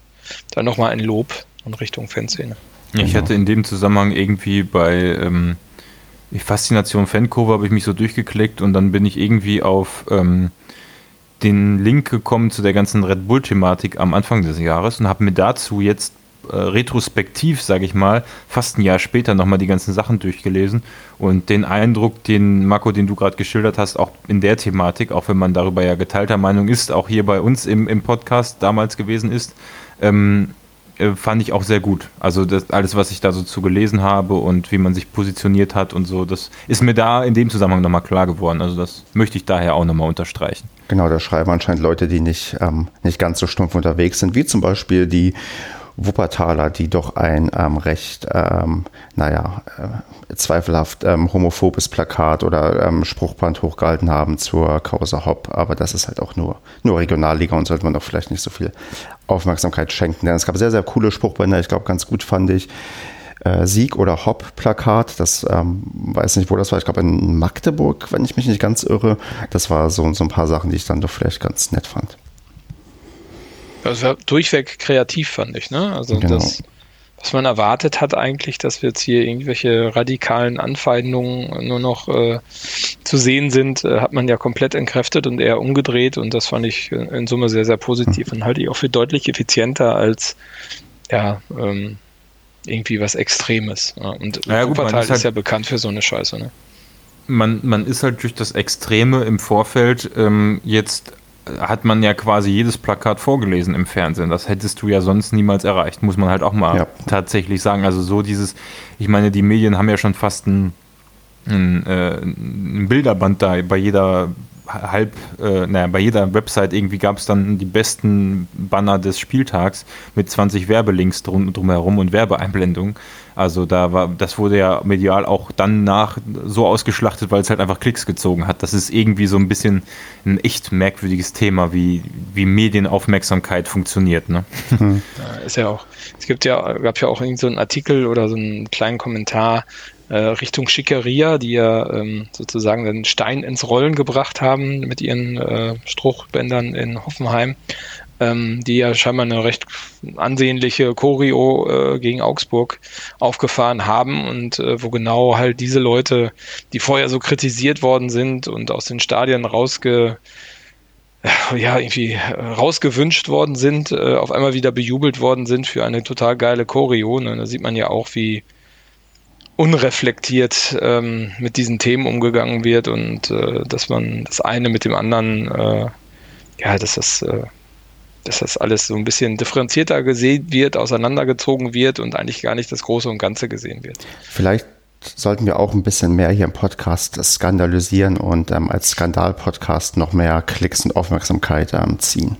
dann nochmal ein Lob in Richtung Fanszene. Ich hatte in dem Zusammenhang irgendwie bei ähm, Faszination Fankurve habe ich mich so durchgeklickt und dann bin ich irgendwie auf ähm, den Link gekommen zu der ganzen Red Bull-Thematik am Anfang des Jahres und habe mir dazu jetzt äh, retrospektiv, sage ich mal, fast ein Jahr später nochmal die ganzen Sachen durchgelesen und den Eindruck, den Marco, den du gerade geschildert hast, auch in der Thematik, auch wenn man darüber ja geteilter Meinung ist, auch hier bei uns im, im Podcast damals gewesen ist, ähm, äh, fand ich auch sehr gut. Also das, alles, was ich da so zu gelesen habe und wie man sich positioniert hat und so, das ist mir da in dem Zusammenhang nochmal klar geworden. Also das möchte ich daher auch nochmal unterstreichen. Genau, da schreiben anscheinend Leute, die nicht, ähm, nicht ganz so stumpf unterwegs sind, wie zum Beispiel die Wuppertaler, die doch ein ähm, recht, ähm, naja, äh, zweifelhaft ähm, homophobes Plakat oder ähm, Spruchband hochgehalten haben zur Causa Hopp. Aber das ist halt auch nur, nur Regionalliga und sollte man doch vielleicht nicht so viel Aufmerksamkeit schenken. Denn es gab sehr, sehr coole Spruchbänder. Ich glaube, ganz gut fand ich äh, Sieg- oder Hopp-Plakat. Das ähm, weiß nicht, wo das war. Ich glaube, in Magdeburg, wenn ich mich nicht ganz irre. Das war so, so ein paar Sachen, die ich dann doch vielleicht ganz nett fand. Das war durchweg kreativ, fand ich, ne? Also genau. das, was man erwartet hat eigentlich, dass wir jetzt hier irgendwelche radikalen Anfeindungen nur noch äh, zu sehen sind, äh, hat man ja komplett entkräftet und eher umgedreht und das fand ich in Summe sehr, sehr positiv mhm. und halte ich auch für deutlich effizienter als ja, ähm, irgendwie was Extremes. Ja. Und ja, Wuppertal ist, halt, ist, ja bekannt für so eine Scheiße, ne? Man, man ist halt durch das Extreme im Vorfeld ähm, jetzt hat man ja quasi jedes Plakat vorgelesen im Fernsehen. Das hättest du ja sonst niemals erreicht, muss man halt auch mal ja. tatsächlich sagen. Also so dieses, ich meine, die Medien haben ja schon fast ein, ein, äh, ein Bilderband da bei jeder halb, äh, naja, bei jeder Website irgendwie gab es dann die besten Banner des Spieltags mit 20 Werbelinks drum, drumherum und Werbeeinblendungen. Also da war, das wurde ja medial auch dann nach so ausgeschlachtet, weil es halt einfach Klicks gezogen hat. Das ist irgendwie so ein bisschen ein echt merkwürdiges Thema, wie, wie Medienaufmerksamkeit funktioniert. Ne? Ja, ist ja auch, es gibt ja, gab ja auch irgend so einen Artikel oder so einen kleinen Kommentar, Richtung Schickeria, die ja ähm, sozusagen den Stein ins Rollen gebracht haben mit ihren äh, Struchbändern in Hoffenheim. ähm, die ja scheinbar eine recht ansehnliche Choreo äh, gegen Augsburg aufgefahren haben und äh, wo genau halt diese Leute, die vorher so kritisiert worden sind und aus den Stadien rausge ja, irgendwie äh, rausgewünscht worden sind, äh, auf einmal wieder bejubelt worden sind für eine total geile Choreo. Ne? Da sieht man ja auch, wie unreflektiert ähm, mit diesen Themen umgegangen wird und äh, dass man das eine mit dem anderen, äh, ja, dass das, äh, dass das alles so ein bisschen differenzierter gesehen wird, auseinandergezogen wird und eigentlich gar nicht das Große und Ganze gesehen wird. Vielleicht sollten wir auch ein bisschen mehr hier im Podcast skandalisieren und ähm, als Skandal-Podcast noch mehr Klicks und Aufmerksamkeit ähm, ziehen.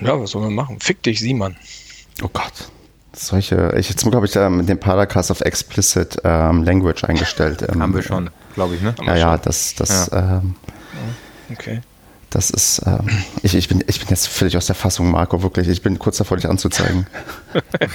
Ja, was soll man machen? Fick dich, Simon. Oh Gott. Solche, ich jetzt glaube ich ähm, den Podcast auf Explicit ähm, Language eingestellt. Ähm, Haben wir schon, glaube ich, ne? Ja, ja, das, das, ja. Ähm, okay. Das ist, ähm, ich, ich, bin, ich bin jetzt völlig aus der Fassung, Marco, wirklich. Ich bin kurz davor, dich anzuzeigen.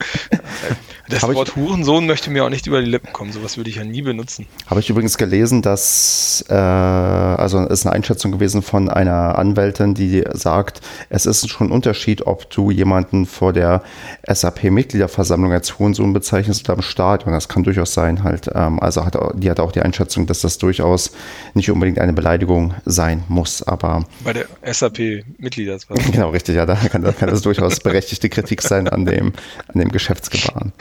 Das Hab Wort Hurensohn möchte mir auch nicht über die Lippen kommen. Sowas würde ich ja nie benutzen. Habe ich übrigens gelesen, dass, äh, also ist eine Einschätzung gewesen von einer Anwältin, die sagt, es ist schon ein Unterschied, ob du jemanden vor der SAP-Mitgliederversammlung als Hurensohn bezeichnest oder im Stadion. Das kann durchaus sein halt. Ähm, also hat, die hat auch die Einschätzung, dass das durchaus nicht unbedingt eine Beleidigung sein muss, aber. Bei der SAP-Mitgliederversammlung. genau, richtig, ja, da kann, da kann das durchaus berechtigte Kritik sein an dem, an dem Geschäftsgebaren.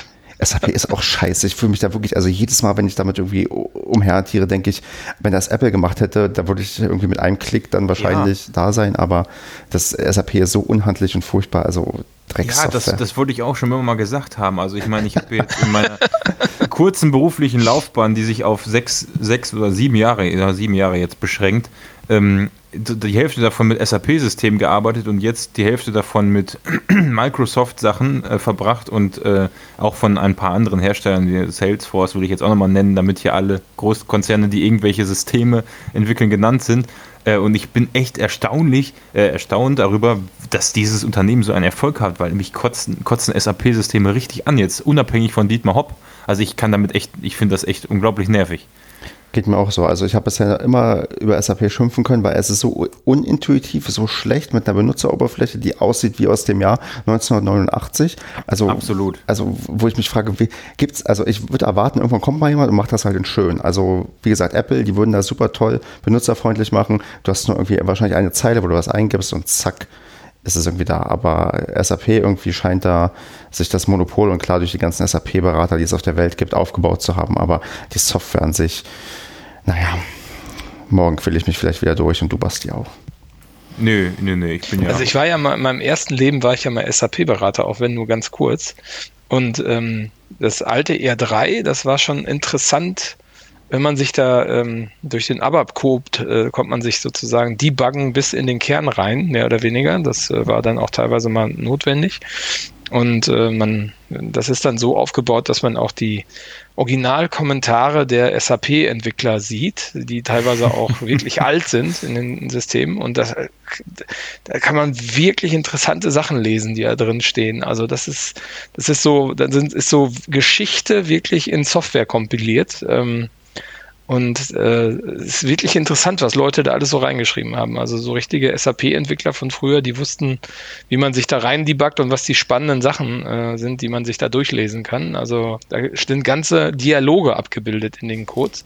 SAP ist auch scheiße. Ich fühle mich da wirklich, also jedes Mal, wenn ich damit irgendwie umhertiere, denke ich, wenn das Apple gemacht hätte, da würde ich irgendwie mit einem Klick dann wahrscheinlich ja. da sein, aber das SAP ist so unhandlich und furchtbar, also ja, das, das wollte ich auch schon immer mal gesagt haben. Also ich meine, ich habe jetzt in meiner kurzen beruflichen Laufbahn, die sich auf sechs, sechs oder sieben Jahre, sieben Jahre jetzt beschränkt, ähm, die Hälfte davon mit SAP-Systemen gearbeitet und jetzt die Hälfte davon mit Microsoft-Sachen äh, verbracht und äh, auch von ein paar anderen Herstellern, wie Salesforce will ich jetzt auch nochmal nennen, damit hier alle Großkonzerne, die irgendwelche Systeme entwickeln, genannt sind. Äh, und ich bin echt erstaunlich, äh, erstaunt darüber, dass dieses Unternehmen so einen Erfolg hat, weil mich kotzen, kotzen SAP-Systeme richtig an, jetzt unabhängig von Dietmar Hopp. Also ich kann damit echt, ich finde das echt unglaublich nervig. Geht mir auch so. Also ich habe bisher immer über SAP schimpfen können, weil es ist so unintuitiv, so schlecht mit einer Benutzeroberfläche, die aussieht wie aus dem Jahr 1989. Also absolut. Also wo ich mich frage, wie gibt's? Also ich würde erwarten, irgendwann kommt mal jemand und macht das halt in schön. Also wie gesagt, Apple, die würden das super toll benutzerfreundlich machen. Du hast nur irgendwie wahrscheinlich eine Zeile, wo du was eingibst und zack ist es irgendwie da. Aber SAP irgendwie scheint da sich das Monopol und klar durch die ganzen SAP-Berater, die es auf der Welt gibt, aufgebaut zu haben. Aber die Software an sich, naja, morgen quäle ich mich vielleicht wieder durch und du Basti auch. Nö, nö, nö, ich bin ja. Also ich war ja mal in meinem ersten Leben war ich ja mal SAP-Berater, auch wenn nur ganz kurz. Und ähm, das alte R3, das war schon interessant wenn man sich da ähm, durch den ABAP kobt, äh, kommt man sich sozusagen debuggen bis in den Kern rein, mehr oder weniger. Das äh, war dann auch teilweise mal notwendig. Und äh, man, das ist dann so aufgebaut, dass man auch die Originalkommentare der SAP-Entwickler sieht, die teilweise auch wirklich alt sind in den Systemen. Und das, da kann man wirklich interessante Sachen lesen, die da drin stehen. Also das ist, das ist so, dann sind, ist so Geschichte wirklich in Software kompiliert. Ähm, und äh, es ist wirklich interessant, was Leute da alles so reingeschrieben haben. Also so richtige SAP-Entwickler von früher, die wussten, wie man sich da rein debuggt und was die spannenden Sachen äh, sind, die man sich da durchlesen kann. Also da sind ganze Dialoge abgebildet in den Codes,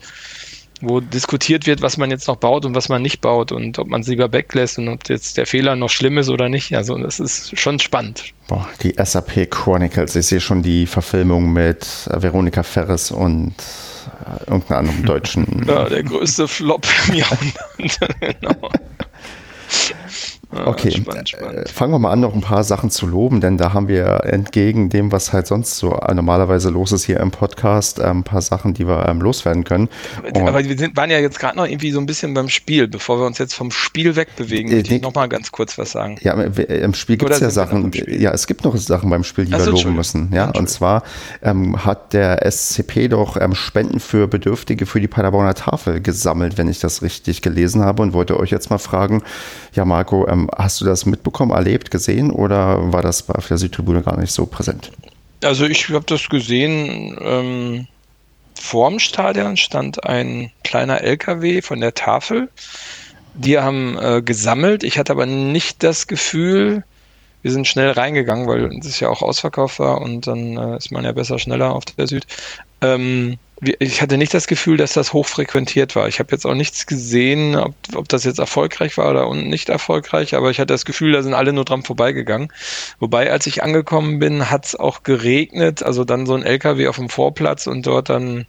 wo diskutiert wird, was man jetzt noch baut und was man nicht baut und ob man es lieber weglässt und ob jetzt der Fehler noch schlimm ist oder nicht. Also das ist schon spannend. Boah, die SAP Chronicles. Ich sehe schon die Verfilmung mit Veronika Ferres und äh, irgendeinen anderen deutschen. Ja, der größte Flop im Jahrhundert. genau. Okay, spannend, spannend. Äh, fangen wir mal an, noch ein paar Sachen zu loben, denn da haben wir entgegen dem, was halt sonst so normalerweise los ist hier im Podcast, äh, ein paar Sachen, die wir ähm, loswerden können. Und Aber wir sind, waren ja jetzt gerade noch irgendwie so ein bisschen beim Spiel. Bevor wir uns jetzt vom Spiel wegbewegen, äh, möchte ich noch mal ganz kurz was sagen. Ja, im Spiel gibt es ja Sachen. Ja, es gibt noch Sachen beim Spiel, die also, wir loben müssen. Ja, und zwar ähm, hat der SCP doch ähm, Spenden für Bedürftige für die Paderborner Tafel gesammelt, wenn ich das richtig gelesen habe und wollte euch jetzt mal fragen, ja Marco, ähm, hast du das mitbekommen, erlebt, gesehen oder war das auf der Südtribüne gar nicht so präsent? Also ich habe das gesehen, ähm, vorm Stadion stand ein kleiner LKW von der Tafel die haben äh, gesammelt. Ich hatte aber nicht das Gefühl, wir sind schnell reingegangen, weil es ja auch ausverkauft war und dann äh, ist man ja besser schneller auf der Süd. Ähm, ich hatte nicht das Gefühl, dass das hochfrequentiert war. Ich habe jetzt auch nichts gesehen, ob, ob das jetzt erfolgreich war oder nicht erfolgreich, aber ich hatte das Gefühl, da sind alle nur dran vorbeigegangen. Wobei, als ich angekommen bin, hat es auch geregnet, also dann so ein LKW auf dem Vorplatz und dort dann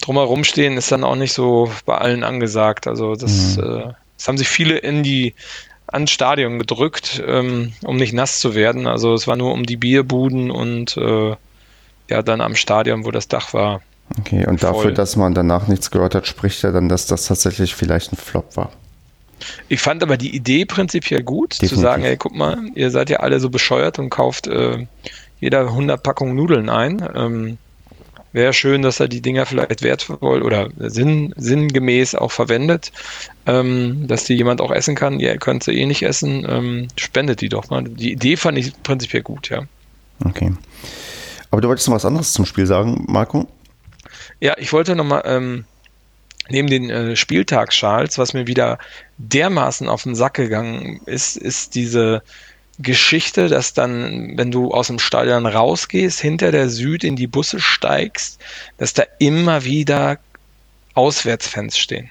drumherum stehen, ist dann auch nicht so bei allen angesagt. Also das, mhm. äh, das haben sich viele in die ans Stadion gedrückt, ähm, um nicht nass zu werden. Also es war nur um die Bierbuden und äh, ja, dann am Stadion, wo das Dach war. Okay, und voll. dafür, dass man danach nichts gehört hat, spricht er dann, dass das tatsächlich vielleicht ein Flop war. Ich fand aber die Idee prinzipiell gut, Definitiv. zu sagen, ey, guck mal, ihr seid ja alle so bescheuert und kauft äh, jeder 100 Packungen Nudeln ein. Ähm, Wäre schön, dass er die Dinger vielleicht wertvoll oder sinn, sinngemäß auch verwendet, ähm, dass die jemand auch essen kann. Ihr könnt sie eh nicht essen, ähm, spendet die doch mal. Die Idee fand ich prinzipiell gut, ja. Okay. Aber du wolltest noch was anderes zum Spiel sagen, Marco? Ja, ich wollte nochmal ähm, neben den äh, Spieltagsschals, was mir wieder dermaßen auf den Sack gegangen ist, ist diese Geschichte, dass dann, wenn du aus dem Stadion rausgehst, hinter der Süd in die Busse steigst, dass da immer wieder Auswärtsfans stehen.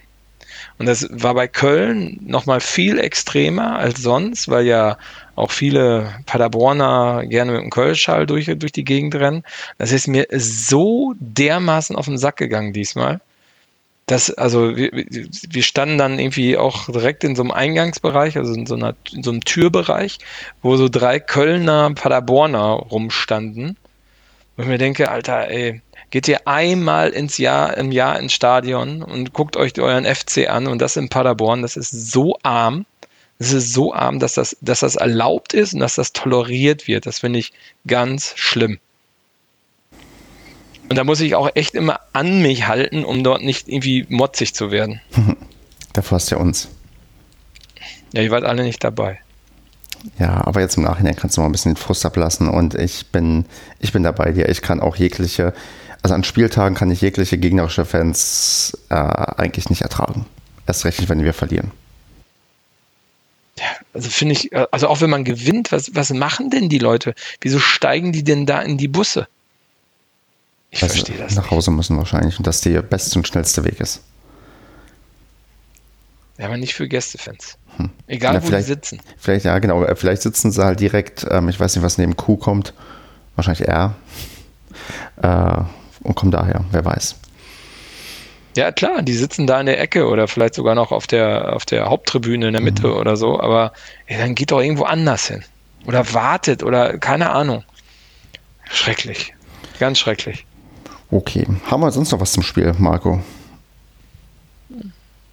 Und das war bei Köln nochmal viel extremer als sonst, weil ja auch viele Paderborner gerne mit dem Kölschall durch, durch die Gegend rennen. Das ist mir so dermaßen auf den Sack gegangen diesmal das, also wir, wir standen dann irgendwie auch direkt in so einem Eingangsbereich, also in so, einer, in so einem Türbereich, wo so drei Kölner Paderborner rumstanden. Und ich mir denke, Alter, ey, geht ihr einmal ins Jahr, im Jahr ins Stadion und guckt euch euren FC an und das in Paderborn, das ist so arm. Das ist so arm, dass das, dass das erlaubt ist und dass das toleriert wird. Das finde ich ganz schlimm. Und da muss ich auch echt immer an mich halten, um dort nicht irgendwie motzig zu werden. Dafür hast du ja uns. Ja, ihr wart alle nicht dabei. Ja, aber jetzt im Nachhinein kannst du mal ein bisschen den Frust ablassen und ich bin, ich bin dabei dir. Ich kann auch jegliche, also an Spieltagen kann ich jegliche gegnerische Fans äh, eigentlich nicht ertragen. Erst recht nicht, wenn wir verlieren. Ja, also finde ich, also auch wenn man gewinnt, was, was machen denn die Leute? Wieso steigen die denn da in die Busse? Ich also verstehe das. Nach Hause müssen wahrscheinlich und dass der beste und schnellste Weg ist. Ja, aber nicht für Gästefans. Hm. Egal, ja, wo die sitzen. Vielleicht, ja, genau. Vielleicht sitzen sie halt direkt, ähm, ich weiß nicht, was neben Q kommt. Wahrscheinlich R. Äh, und kommen daher, wer weiß. Ja, klar, die sitzen da in der Ecke oder vielleicht sogar noch auf der, auf der Haupttribüne in der Mitte mhm. oder so, aber ey, dann geht doch irgendwo anders hin. Oder wartet oder keine Ahnung. Schrecklich. Ganz schrecklich. Okay. Haben wir sonst noch was zum Spiel, Marco?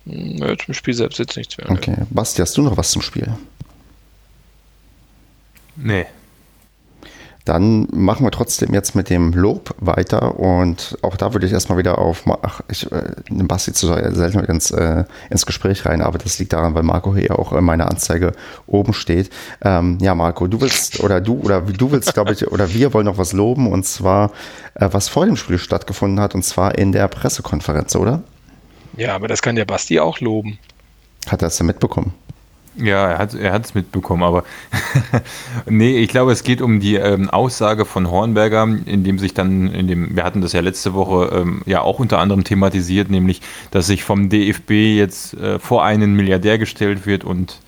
Nö, zum Spiel selbst jetzt nichts mehr. Okay. Basti, hast du noch was zum Spiel? Nee. Dann machen wir trotzdem jetzt mit dem Lob weiter und auch da würde ich erstmal wieder auf, ach, ich äh, nehme Basti zu selten ins, äh, ins Gespräch rein, aber das liegt daran, weil Marco hier auch in meiner Anzeige oben steht. Ähm, ja, Marco, du willst oder du oder du willst, glaube ich, oder wir wollen noch was loben und zwar, äh, was vor dem Spiel stattgefunden hat und zwar in der Pressekonferenz, oder? Ja, aber das kann der Basti auch loben. Hat er das denn mitbekommen? Ja, er hat er es mitbekommen, aber nee, ich glaube, es geht um die ähm, Aussage von Hornberger, in dem sich dann, in dem, wir hatten das ja letzte Woche ähm, ja auch unter anderem thematisiert, nämlich, dass sich vom DFB jetzt äh, vor einen Milliardär gestellt wird und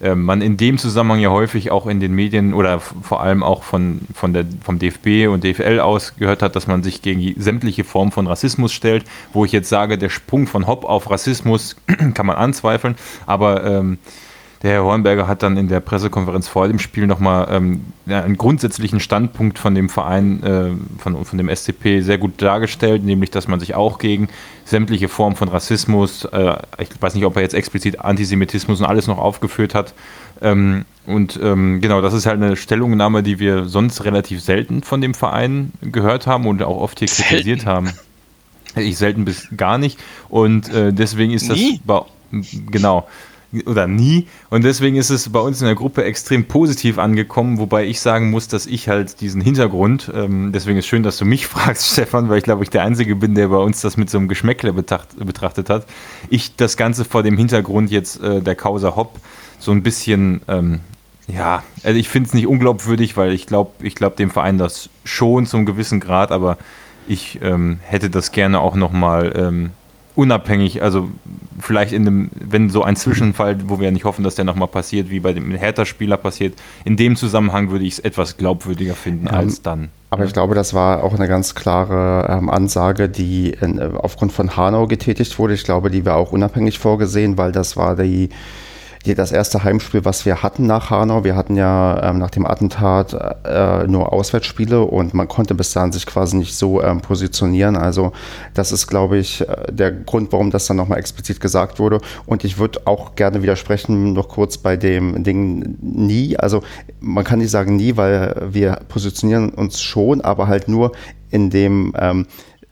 äh, man in dem Zusammenhang ja häufig auch in den Medien oder vor allem auch von, von der, vom DFB und DFL aus gehört hat, dass man sich gegen sämtliche Formen von Rassismus stellt, wo ich jetzt sage, der Sprung von Hopp auf Rassismus kann man anzweifeln, aber ähm, der Herr Hornberger hat dann in der Pressekonferenz vor dem Spiel nochmal ähm, einen grundsätzlichen Standpunkt von dem Verein, äh, von, von dem SCP sehr gut dargestellt, nämlich, dass man sich auch gegen sämtliche Formen von Rassismus, äh, ich weiß nicht, ob er jetzt explizit Antisemitismus und alles noch aufgeführt hat. Ähm, und ähm, genau, das ist halt eine Stellungnahme, die wir sonst relativ selten von dem Verein gehört haben und auch oft hier selten. kritisiert haben. Ich selten bis gar nicht. Und äh, deswegen ist das. Nie? Genau oder nie. Und deswegen ist es bei uns in der Gruppe extrem positiv angekommen, wobei ich sagen muss, dass ich halt diesen Hintergrund, ähm, deswegen ist schön, dass du mich fragst, Stefan, weil ich glaube, ich der Einzige bin, der bei uns das mit so einem Geschmäckle betracht, betrachtet hat. Ich das Ganze vor dem Hintergrund jetzt äh, der Causa Hopp so ein bisschen, ähm, ja, also ich finde es nicht unglaubwürdig, weil ich glaube, ich glaube dem Verein das schon zum gewissen Grad, aber ich ähm, hätte das gerne auch nochmal ähm, unabhängig, also vielleicht in dem, wenn so ein Zwischenfall, wo wir nicht hoffen, dass der nochmal passiert, wie bei dem Hertha-Spieler passiert, in dem Zusammenhang würde ich es etwas glaubwürdiger finden ja, als dann. Aber ich glaube, das war auch eine ganz klare ähm, Ansage, die in, äh, aufgrund von Hanau getätigt wurde. Ich glaube, die war auch unabhängig vorgesehen, weil das war die das erste Heimspiel, was wir hatten nach Hanau. Wir hatten ja ähm, nach dem Attentat äh, nur Auswärtsspiele und man konnte bis dahin sich quasi nicht so ähm, positionieren. Also das ist, glaube ich, äh, der Grund, warum das dann nochmal explizit gesagt wurde. Und ich würde auch gerne widersprechen, noch kurz bei dem Ding nie. Also man kann nicht sagen nie, weil wir positionieren uns schon, aber halt nur in dem ähm,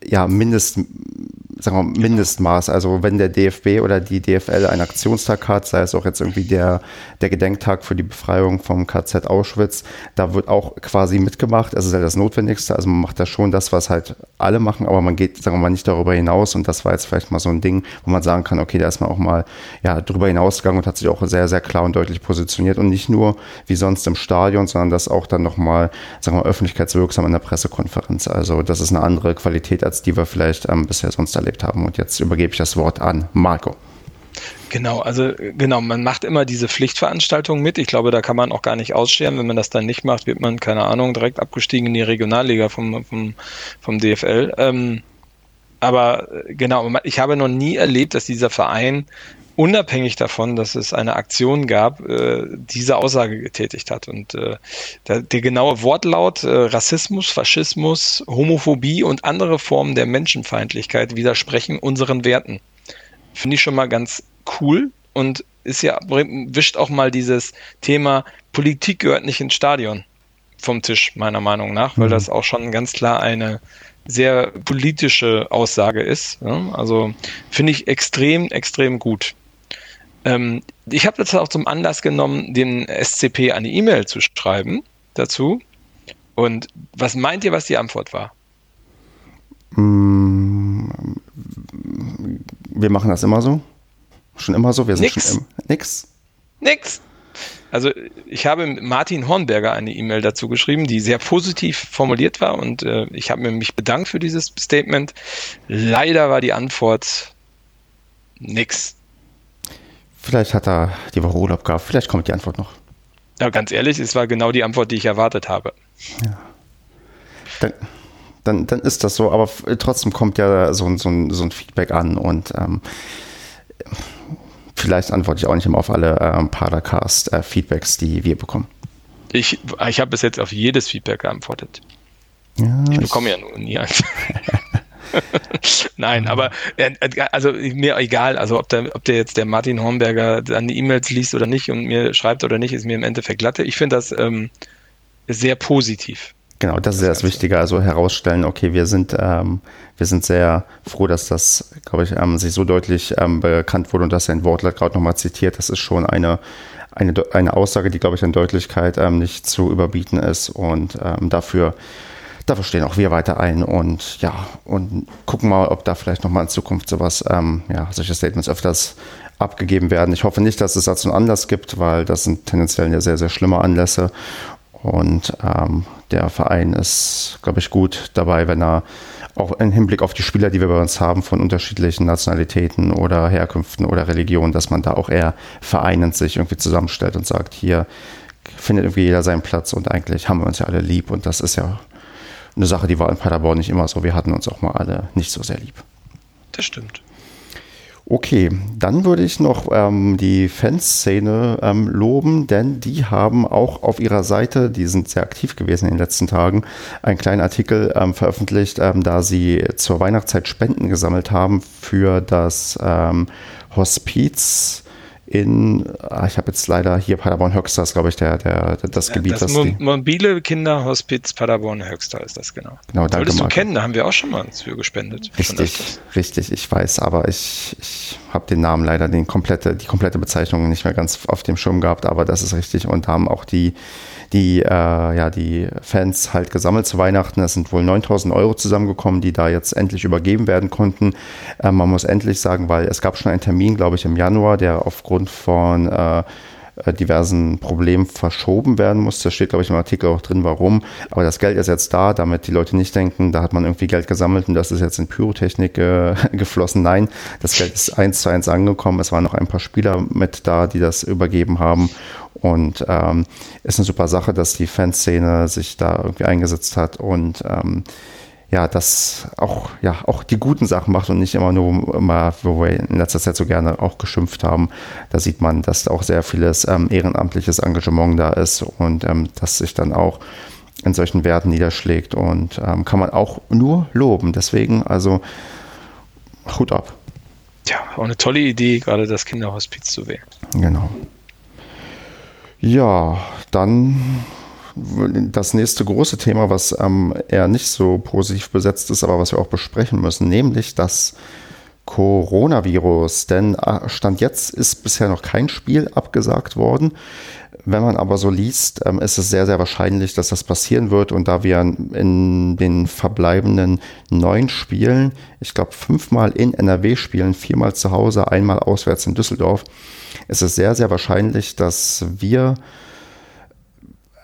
ja, Mindest, sagen wir, Mindestmaß. Also wenn der DFB oder die DFL einen Aktionstag hat, sei es auch jetzt irgendwie der, der Gedenktag für die Befreiung vom KZ Auschwitz, da wird auch quasi mitgemacht. Das ist ja das Notwendigste. Also man macht da schon das, was halt alle machen, aber man geht, sagen wir mal, nicht darüber hinaus. Und das war jetzt vielleicht mal so ein Ding, wo man sagen kann, okay, da ist man auch mal ja, drüber hinausgegangen und hat sich auch sehr, sehr klar und deutlich positioniert. Und nicht nur wie sonst im Stadion, sondern das auch dann nochmal, sagen wir mal, öffentlichkeitswirksam in der Pressekonferenz. Also das ist eine andere Qualität als die wir vielleicht ähm, bisher sonst erlebt haben. Und jetzt übergebe ich das Wort an Marco. Genau, also genau, man macht immer diese Pflichtveranstaltungen mit. Ich glaube, da kann man auch gar nicht ausscheren. Wenn man das dann nicht macht, wird man, keine Ahnung, direkt abgestiegen in die Regionalliga vom, vom, vom DFL. Ähm, aber äh, genau, ich habe noch nie erlebt, dass dieser Verein unabhängig davon, dass es eine Aktion gab, äh, diese Aussage getätigt hat. Und äh, der, der genaue Wortlaut äh, Rassismus, Faschismus, Homophobie und andere Formen der Menschenfeindlichkeit widersprechen unseren Werten. Finde ich schon mal ganz cool und ist ja, wischt auch mal dieses Thema Politik gehört nicht ins Stadion vom Tisch, meiner Meinung nach, weil mhm. das auch schon ganz klar eine sehr politische Aussage ist. Ja? Also finde ich extrem, extrem gut. Ähm, ich habe das auch zum Anlass genommen, den SCP eine E-Mail zu schreiben dazu. Und was meint ihr, was die Antwort war? Mm, wir machen das immer so. Schon immer so. Wir sind nix. schon im, nix. Nix. Also ich habe Martin Hornberger eine E-Mail dazu geschrieben, die sehr positiv formuliert war und äh, ich habe mich bedankt für dieses Statement. Leider war die Antwort nix. Vielleicht hat er die Woche Urlaub gehabt. Vielleicht kommt die Antwort noch. Ja, ganz ehrlich, es war genau die Antwort, die ich erwartet habe. Ja. Dann, dann, dann ist das so, aber trotzdem kommt ja so, so, so ein Feedback an und ähm, vielleicht antworte ich auch nicht immer auf alle ähm, Paracast-Feedbacks, äh, die wir bekommen. Ich, ich habe bis jetzt auf jedes Feedback geantwortet. Ja, ich bekomme ich ja nur nie eins. Nein, aber äh, also mir egal, also ob der, ob der jetzt der Martin Hornberger dann die E-Mails liest oder nicht und mir schreibt oder nicht, ist mir im Endeffekt glatte. Ich finde das ähm, sehr positiv. Genau, das ist ja das Wichtige, also herausstellen, okay, wir sind, ähm, wir sind sehr froh, dass das, glaube ich, ähm, sich so deutlich ähm, bekannt wurde und dass ein Wortlaut gerade nochmal zitiert. Das ist schon eine, eine, eine Aussage, die, glaube ich, an Deutlichkeit ähm, nicht zu überbieten ist und ähm, dafür dafür stehen auch wir weiter ein und ja, und gucken mal, ob da vielleicht nochmal in Zukunft sowas, ähm, ja, solche Statements öfters abgegeben werden. Ich hoffe nicht, dass es dazu einen Anlass gibt, weil das sind tendenziell ja sehr, sehr schlimme Anlässe. Und ähm, der Verein ist, glaube ich, gut dabei, wenn er auch im Hinblick auf die Spieler, die wir bei uns haben, von unterschiedlichen Nationalitäten oder Herkünften oder Religionen, dass man da auch eher vereinend sich irgendwie zusammenstellt und sagt, hier findet irgendwie jeder seinen Platz und eigentlich haben wir uns ja alle lieb und das ist ja eine Sache, die war in Paderborn nicht immer so. Wir hatten uns auch mal alle nicht so sehr lieb. Das stimmt. Okay, dann würde ich noch ähm, die Fanszene ähm, loben, denn die haben auch auf ihrer Seite, die sind sehr aktiv gewesen in den letzten Tagen, einen kleinen Artikel ähm, veröffentlicht, ähm, da sie zur Weihnachtszeit Spenden gesammelt haben für das ähm, Hospiz in, ah, ich habe jetzt leider hier Paderborn-Höxter ist, glaube ich, der, der, das Gebiet. Das, das Mo mobile Kinderhospiz Paderborn-Höxter ist das, genau. Genau, danke, Solltest du kennen, da haben wir auch schon mal für gespendet. Richtig, richtig, ich weiß, aber ich, ich habe den Namen leider, den komplette, die komplette Bezeichnung nicht mehr ganz auf dem Schirm gehabt, aber das ist richtig und haben auch die die, äh, ja, die Fans halt gesammelt zu Weihnachten. Es sind wohl 9000 Euro zusammengekommen, die da jetzt endlich übergeben werden konnten. Äh, man muss endlich sagen, weil es gab schon einen Termin, glaube ich, im Januar, der aufgrund von äh, äh, diversen Problemen verschoben werden muss. Da steht, glaube ich, im Artikel auch drin, warum. Aber das Geld ist jetzt da, damit die Leute nicht denken, da hat man irgendwie Geld gesammelt und das ist jetzt in Pyrotechnik äh, geflossen. Nein, das Geld ist eins zu eins angekommen. Es waren noch ein paar Spieler mit da, die das übergeben haben. Und ähm, ist eine super Sache, dass die Fanszene sich da irgendwie eingesetzt hat und ähm, ja, das auch, ja, auch die guten Sachen macht und nicht immer nur immer, wo wir in letzter Zeit so gerne auch geschimpft haben. Da sieht man, dass da auch sehr vieles ähm, ehrenamtliches Engagement da ist und ähm, das sich dann auch in solchen Werten niederschlägt und ähm, kann man auch nur loben. Deswegen, also Hut ab. Ja, auch eine tolle Idee, gerade das Kinderhospiz zu wählen. Genau. Ja, dann das nächste große Thema, was ähm, eher nicht so positiv besetzt ist, aber was wir auch besprechen müssen, nämlich das Coronavirus. Denn äh, Stand jetzt ist bisher noch kein Spiel abgesagt worden. Wenn man aber so liest, ähm, ist es sehr, sehr wahrscheinlich, dass das passieren wird. Und da wir in den verbleibenden neun Spielen, ich glaube fünfmal in NRW spielen, viermal zu Hause, einmal auswärts in Düsseldorf, ist es sehr, sehr wahrscheinlich, dass wir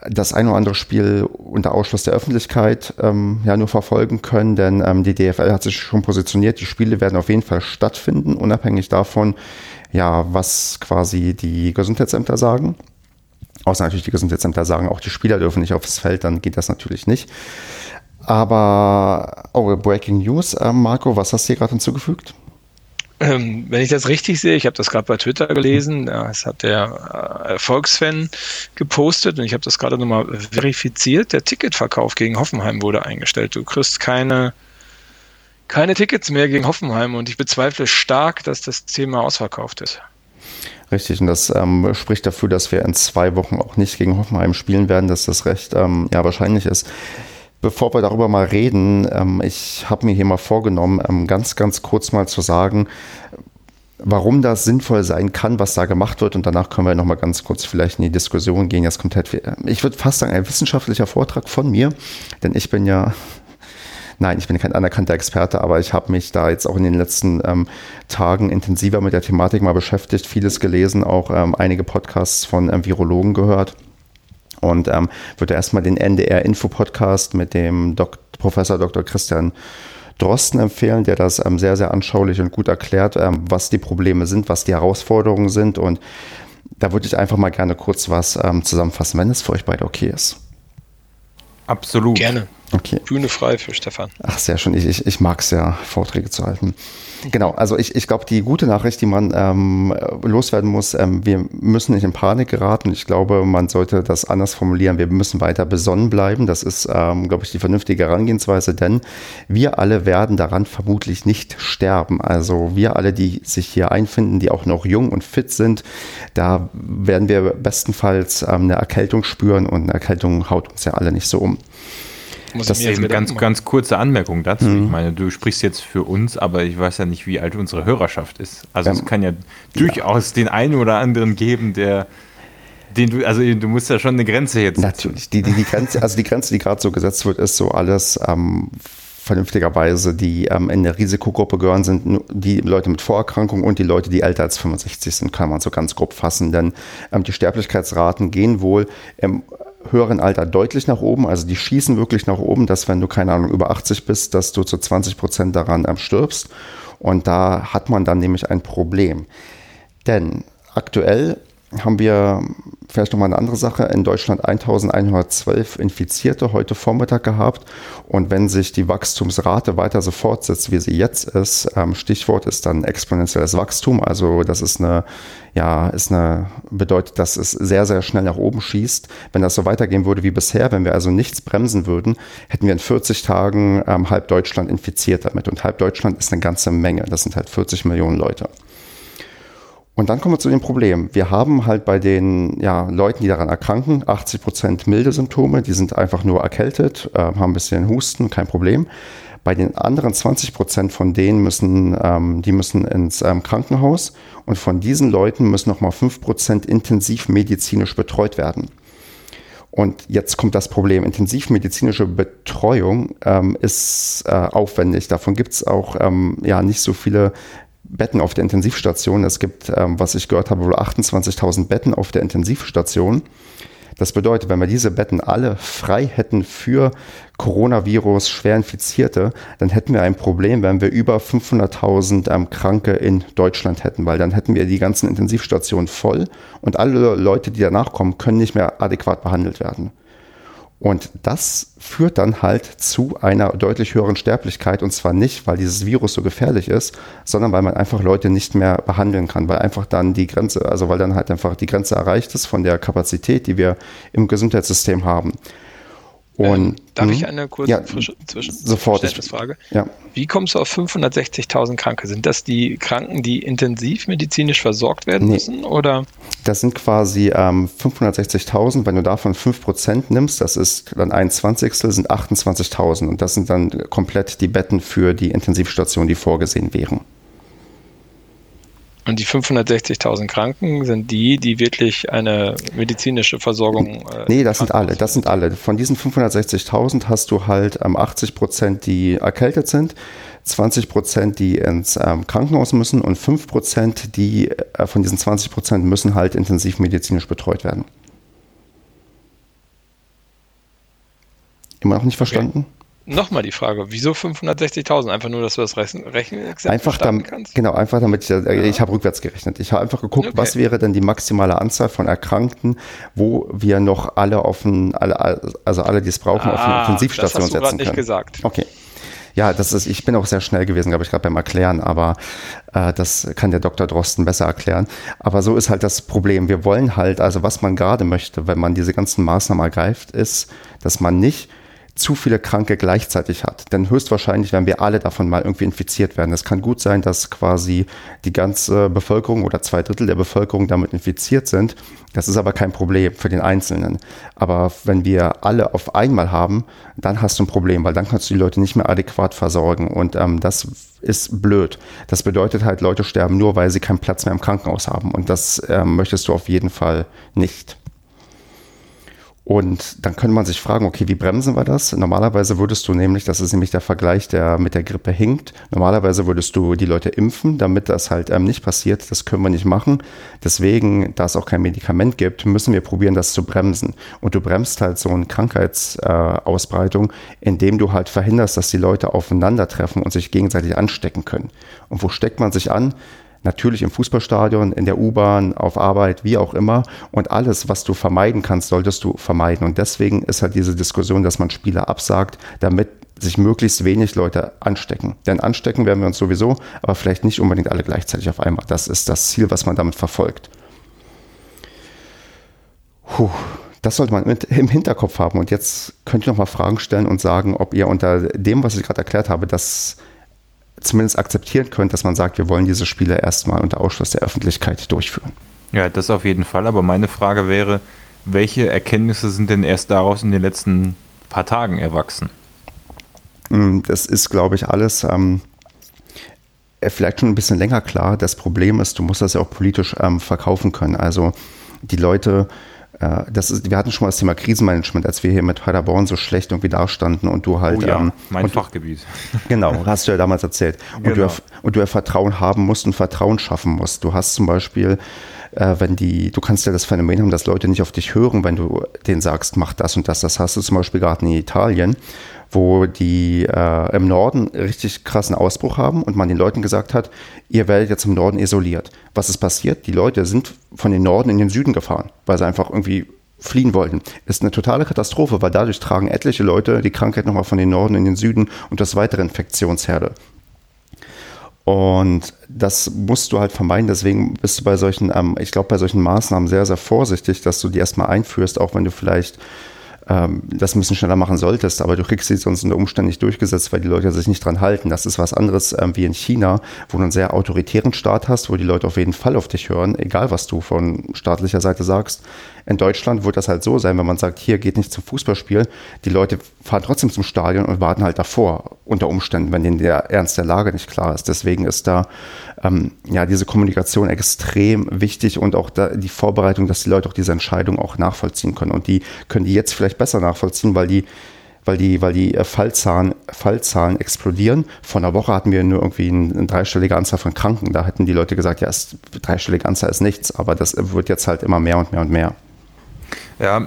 das ein oder andere Spiel unter Ausschluss der Öffentlichkeit ähm, ja nur verfolgen können, denn ähm, die DFL hat sich schon positioniert, die Spiele werden auf jeden Fall stattfinden, unabhängig davon, ja, was quasi die Gesundheitsämter sagen. Außer natürlich die Gesundheitsämter sagen, auch die Spieler dürfen nicht aufs Feld, dann geht das natürlich nicht. Aber, oh, Breaking News, äh, Marco, was hast du hier gerade hinzugefügt? Ähm, wenn ich das richtig sehe, ich habe das gerade bei Twitter gelesen, ja, es hat der äh, Erfolgsfan gepostet und ich habe das gerade nochmal verifiziert. Der Ticketverkauf gegen Hoffenheim wurde eingestellt. Du kriegst keine, keine Tickets mehr gegen Hoffenheim und ich bezweifle stark, dass das Thema ausverkauft ist. Richtig, und das ähm, spricht dafür, dass wir in zwei Wochen auch nicht gegen Hoffenheim spielen werden, dass das recht ähm, ja, wahrscheinlich ist. Bevor wir darüber mal reden, ähm, ich habe mir hier mal vorgenommen, ähm, ganz, ganz kurz mal zu sagen, warum das sinnvoll sein kann, was da gemacht wird. Und danach können wir nochmal ganz kurz vielleicht in die Diskussion gehen. Jetzt kommt halt, ich würde fast sagen, ein wissenschaftlicher Vortrag von mir, denn ich bin ja Nein, ich bin kein anerkannter Experte, aber ich habe mich da jetzt auch in den letzten ähm, Tagen intensiver mit der Thematik mal beschäftigt, vieles gelesen, auch ähm, einige Podcasts von ähm, Virologen gehört und ähm, würde erstmal den NDR-Info-Podcast mit dem Dok Professor Dr. Christian Drosten empfehlen, der das ähm, sehr, sehr anschaulich und gut erklärt, ähm, was die Probleme sind, was die Herausforderungen sind. Und da würde ich einfach mal gerne kurz was ähm, zusammenfassen, wenn es für euch beide okay ist. Absolut. Gerne. Okay. Bühne frei für Stefan. Ach, sehr schön. Ich, ich, ich mag es ja, Vorträge zu halten. Genau, also ich, ich glaube, die gute Nachricht, die man ähm, loswerden muss, ähm, wir müssen nicht in Panik geraten. Ich glaube, man sollte das anders formulieren. Wir müssen weiter besonnen bleiben. Das ist, ähm, glaube ich, die vernünftige Herangehensweise, denn wir alle werden daran vermutlich nicht sterben. Also wir alle, die sich hier einfinden, die auch noch jung und fit sind, da werden wir bestenfalls ähm, eine Erkältung spüren und eine Erkältung haut uns ja alle nicht so um. Muss das ist eine ganz, ganz kurze Anmerkung dazu. Mhm. Ich meine, du sprichst jetzt für uns, aber ich weiß ja nicht, wie alt unsere Hörerschaft ist. Also ähm, es kann ja durchaus ja. den einen oder anderen geben, der den du, also du musst ja schon eine Grenze jetzt. Natürlich. Die, die, die Grenze, also die Grenze, die gerade so gesetzt wird, ist so alles ähm, vernünftigerweise, die ähm, in der Risikogruppe gehören, sind die Leute mit Vorerkrankungen und die Leute, die älter als 65 sind, kann man so ganz grob fassen. Denn ähm, die Sterblichkeitsraten gehen wohl im höheren Alter deutlich nach oben. Also die schießen wirklich nach oben, dass wenn du, keine Ahnung, über 80 bist, dass du zu 20 Prozent daran stirbst. Und da hat man dann nämlich ein Problem. Denn aktuell haben wir vielleicht nochmal eine andere Sache. In Deutschland 1112 Infizierte heute Vormittag gehabt. Und wenn sich die Wachstumsrate weiter so fortsetzt, wie sie jetzt ist, ähm, Stichwort ist dann exponentielles Wachstum. Also das ist eine, ja, ist eine, bedeutet, dass es sehr, sehr schnell nach oben schießt. Wenn das so weitergehen würde wie bisher, wenn wir also nichts bremsen würden, hätten wir in 40 Tagen ähm, halb Deutschland infiziert damit. Und halb Deutschland ist eine ganze Menge. Das sind halt 40 Millionen Leute. Und dann kommen wir zu dem Problem. Wir haben halt bei den ja, Leuten, die daran erkranken, 80 Prozent milde Symptome, die sind einfach nur erkältet, äh, haben ein bisschen Husten, kein Problem. Bei den anderen 20 Prozent von denen müssen, ähm, die müssen ins ähm, Krankenhaus und von diesen Leuten müssen nochmal 5 Prozent intensiv medizinisch betreut werden. Und jetzt kommt das Problem. Intensivmedizinische Betreuung ähm, ist äh, aufwendig. Davon gibt es auch ähm, ja nicht so viele Betten auf der Intensivstation. Es gibt, ähm, was ich gehört habe, wohl 28.000 Betten auf der Intensivstation. Das bedeutet, wenn wir diese Betten alle frei hätten für Coronavirus schwer Infizierte, dann hätten wir ein Problem, wenn wir über 500.000 ähm, Kranke in Deutschland hätten, weil dann hätten wir die ganzen Intensivstationen voll und alle Leute, die danach kommen, können nicht mehr adäquat behandelt werden. Und das führt dann halt zu einer deutlich höheren Sterblichkeit. Und zwar nicht, weil dieses Virus so gefährlich ist, sondern weil man einfach Leute nicht mehr behandeln kann, weil einfach dann die Grenze, also weil dann halt einfach die Grenze erreicht ist von der Kapazität, die wir im Gesundheitssystem haben. Und, ähm, darf ich hm? eine kurze ja, frische Zwischen sofort Frage? Ja. Wie kommst du auf 560.000 Kranke? Sind das die Kranken, die intensiv medizinisch versorgt werden nee. müssen? Oder? Das sind quasi ähm, 560.000. Wenn du davon 5% nimmst, das ist dann ein Zwanzigstel, sind 28.000. Und das sind dann komplett die Betten für die Intensivstation, die vorgesehen wären. Und die 560.000 Kranken sind die, die wirklich eine medizinische Versorgung. Äh, nee, das sind alle. Das sind alle. Von diesen 560.000 hast du halt ähm, 80 Prozent, die erkältet sind, 20 Prozent, die ins ähm, Krankenhaus müssen und 5 Prozent, die äh, von diesen 20 Prozent müssen halt intensiv medizinisch betreut werden. Immer noch nicht verstanden? Okay. Nochmal die Frage, wieso 560.000? Einfach nur, dass du das rechnen, einfach damit, kannst? Genau, einfach damit ich, äh, ja. ich habe rückwärts gerechnet. Ich habe einfach geguckt, okay. was wäre denn die maximale Anzahl von Erkrankten, wo wir noch alle auf ein, alle, also alle, die es brauchen, ah, auf eine ah, Intensivstation setzen können. Das hast du nicht gesagt. Okay. Ja, das ist, ich bin auch sehr schnell gewesen, glaube ich, gerade beim Erklären, aber äh, das kann der Dr. Drosten besser erklären. Aber so ist halt das Problem. Wir wollen halt, also was man gerade möchte, wenn man diese ganzen Maßnahmen ergreift, ist, dass man nicht zu viele Kranke gleichzeitig hat. Denn höchstwahrscheinlich werden wir alle davon mal irgendwie infiziert werden. Es kann gut sein, dass quasi die ganze Bevölkerung oder zwei Drittel der Bevölkerung damit infiziert sind. Das ist aber kein Problem für den Einzelnen. Aber wenn wir alle auf einmal haben, dann hast du ein Problem, weil dann kannst du die Leute nicht mehr adäquat versorgen. Und ähm, das ist blöd. Das bedeutet halt, Leute sterben nur, weil sie keinen Platz mehr im Krankenhaus haben. Und das ähm, möchtest du auf jeden Fall nicht. Und dann könnte man sich fragen, okay, wie bremsen wir das? Normalerweise würdest du nämlich, das ist nämlich der Vergleich, der mit der Grippe hinkt, normalerweise würdest du die Leute impfen, damit das halt ähm, nicht passiert. Das können wir nicht machen. Deswegen, da es auch kein Medikament gibt, müssen wir probieren, das zu bremsen. Und du bremst halt so eine Krankheitsausbreitung, äh, indem du halt verhinderst, dass die Leute aufeinandertreffen und sich gegenseitig anstecken können. Und wo steckt man sich an? Natürlich im Fußballstadion, in der U-Bahn, auf Arbeit, wie auch immer. Und alles, was du vermeiden kannst, solltest du vermeiden. Und deswegen ist halt diese Diskussion, dass man Spieler absagt, damit sich möglichst wenig Leute anstecken. Denn anstecken werden wir uns sowieso, aber vielleicht nicht unbedingt alle gleichzeitig auf einmal. Das ist das Ziel, was man damit verfolgt. Puh, das sollte man mit im Hinterkopf haben. Und jetzt könnt ihr noch mal Fragen stellen und sagen, ob ihr unter dem, was ich gerade erklärt habe, das zumindest akzeptieren könnt, dass man sagt, wir wollen diese Spiele erstmal unter Ausschluss der Öffentlichkeit durchführen. Ja, das auf jeden Fall. Aber meine Frage wäre, welche Erkenntnisse sind denn erst daraus in den letzten paar Tagen erwachsen? Hm, das ist, glaube ich, alles ähm, äh, vielleicht schon ein bisschen länger klar. Das Problem ist, du musst das ja auch politisch ähm, verkaufen können. Also die Leute das ist, wir hatten schon mal das Thema Krisenmanagement, als wir hier mit Paderborn so schlecht irgendwie dastanden und du halt. Oh ja, ähm, mein Fachgebiet. Genau, hast du ja damals erzählt. Und, genau. du, und du ja Vertrauen haben musst und Vertrauen schaffen musst. Du hast zum Beispiel äh, wenn die, du kannst ja das Phänomen haben, dass Leute nicht auf dich hören, wenn du denen sagst, mach das und das. Das hast du zum Beispiel gerade in Italien, wo die äh, im Norden richtig krassen Ausbruch haben und man den Leuten gesagt hat, ihr werdet jetzt im Norden isoliert. Was ist passiert? Die Leute sind von den Norden in den Süden gefahren, weil sie einfach irgendwie fliehen wollten. Ist eine totale Katastrophe, weil dadurch tragen etliche Leute die Krankheit nochmal von den Norden in den Süden und das weitere Infektionsherde. Und das musst du halt vermeiden. Deswegen bist du bei solchen, ähm, ich glaube, bei solchen Maßnahmen sehr, sehr vorsichtig, dass du die erstmal einführst, auch wenn du vielleicht ähm, das ein bisschen schneller machen solltest, aber du kriegst sie sonst unter Umständen nicht durchgesetzt, weil die Leute sich nicht dran halten. Das ist was anderes ähm, wie in China, wo du einen sehr autoritären Staat hast, wo die Leute auf jeden Fall auf dich hören, egal was du von staatlicher Seite sagst. In Deutschland wird das halt so sein, wenn man sagt, hier geht nicht zum Fußballspiel, die Leute fahren trotzdem zum Stadion und warten halt davor, unter Umständen, wenn denen der Ernst der Lage nicht klar ist. Deswegen ist da ähm, ja diese Kommunikation extrem wichtig und auch da die Vorbereitung, dass die Leute auch diese Entscheidung auch nachvollziehen können. Und die können die jetzt vielleicht besser nachvollziehen, weil die weil die, weil die äh, Fallzahlen, Fallzahlen explodieren. Vor einer Woche hatten wir nur irgendwie eine, dreistellige Anzahl von Kranken. Da hätten die Leute gesagt, ja, ist, dreistellige Anzahl ist nichts, aber das wird jetzt halt immer mehr und mehr und mehr. Ja,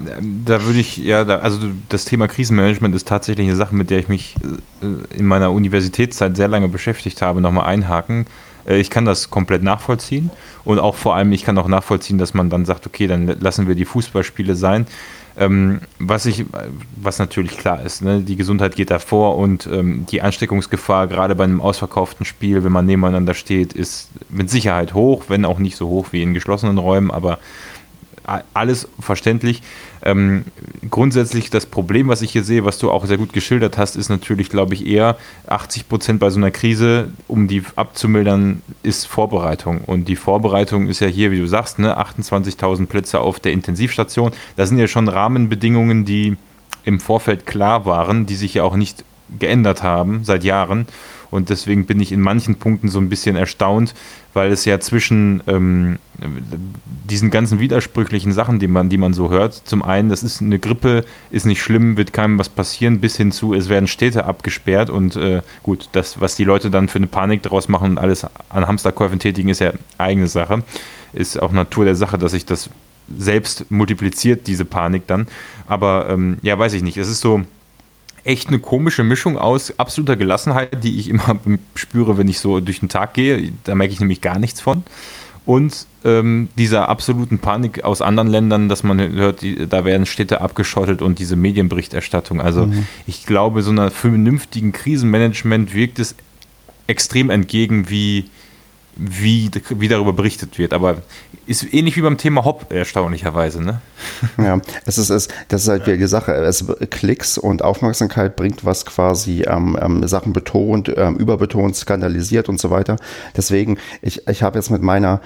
da würde ich, ja, da, also das Thema Krisenmanagement ist tatsächlich eine Sache, mit der ich mich äh, in meiner Universitätszeit sehr lange beschäftigt habe, nochmal einhaken. Äh, ich kann das komplett nachvollziehen und auch vor allem, ich kann auch nachvollziehen, dass man dann sagt, okay, dann lassen wir die Fußballspiele sein. Ähm, was ich, was natürlich klar ist, ne? die Gesundheit geht davor und ähm, die Ansteckungsgefahr, gerade bei einem ausverkauften Spiel, wenn man nebeneinander steht, ist mit Sicherheit hoch, wenn auch nicht so hoch wie in geschlossenen Räumen, aber alles verständlich. Ähm, grundsätzlich das Problem, was ich hier sehe, was du auch sehr gut geschildert hast, ist natürlich, glaube ich, eher 80 Prozent bei so einer Krise, um die abzumildern, ist Vorbereitung. Und die Vorbereitung ist ja hier, wie du sagst, ne, 28.000 Plätze auf der Intensivstation. Das sind ja schon Rahmenbedingungen, die im Vorfeld klar waren, die sich ja auch nicht geändert haben seit Jahren. Und deswegen bin ich in manchen Punkten so ein bisschen erstaunt, weil es ja zwischen ähm, diesen ganzen widersprüchlichen Sachen, die man, die man so hört, zum einen, das ist eine Grippe, ist nicht schlimm, wird keinem was passieren, bis hin zu, es werden Städte abgesperrt und äh, gut, das, was die Leute dann für eine Panik daraus machen und alles an Hamsterkäufen tätigen, ist ja eigene Sache. Ist auch Natur der Sache, dass sich das selbst multipliziert, diese Panik dann. Aber ähm, ja, weiß ich nicht. Es ist so, echt eine komische Mischung aus absoluter Gelassenheit, die ich immer spüre, wenn ich so durch den Tag gehe. Da merke ich nämlich gar nichts von. Und ähm, dieser absoluten Panik aus anderen Ländern, dass man hört, die, da werden Städte abgeschottet und diese Medienberichterstattung. Also mhm. ich glaube, so einer vernünftigen Krisenmanagement wirkt es extrem entgegen, wie wie, wie darüber berichtet wird. Aber ist ähnlich wie beim Thema Hop, erstaunlicherweise. Ne? Ja, es ist, es, das ist halt die Sache. Es, Klicks und Aufmerksamkeit bringt was quasi ähm, ähm, Sachen betont, ähm, überbetont, skandalisiert und so weiter. Deswegen, ich, ich habe jetzt mit meiner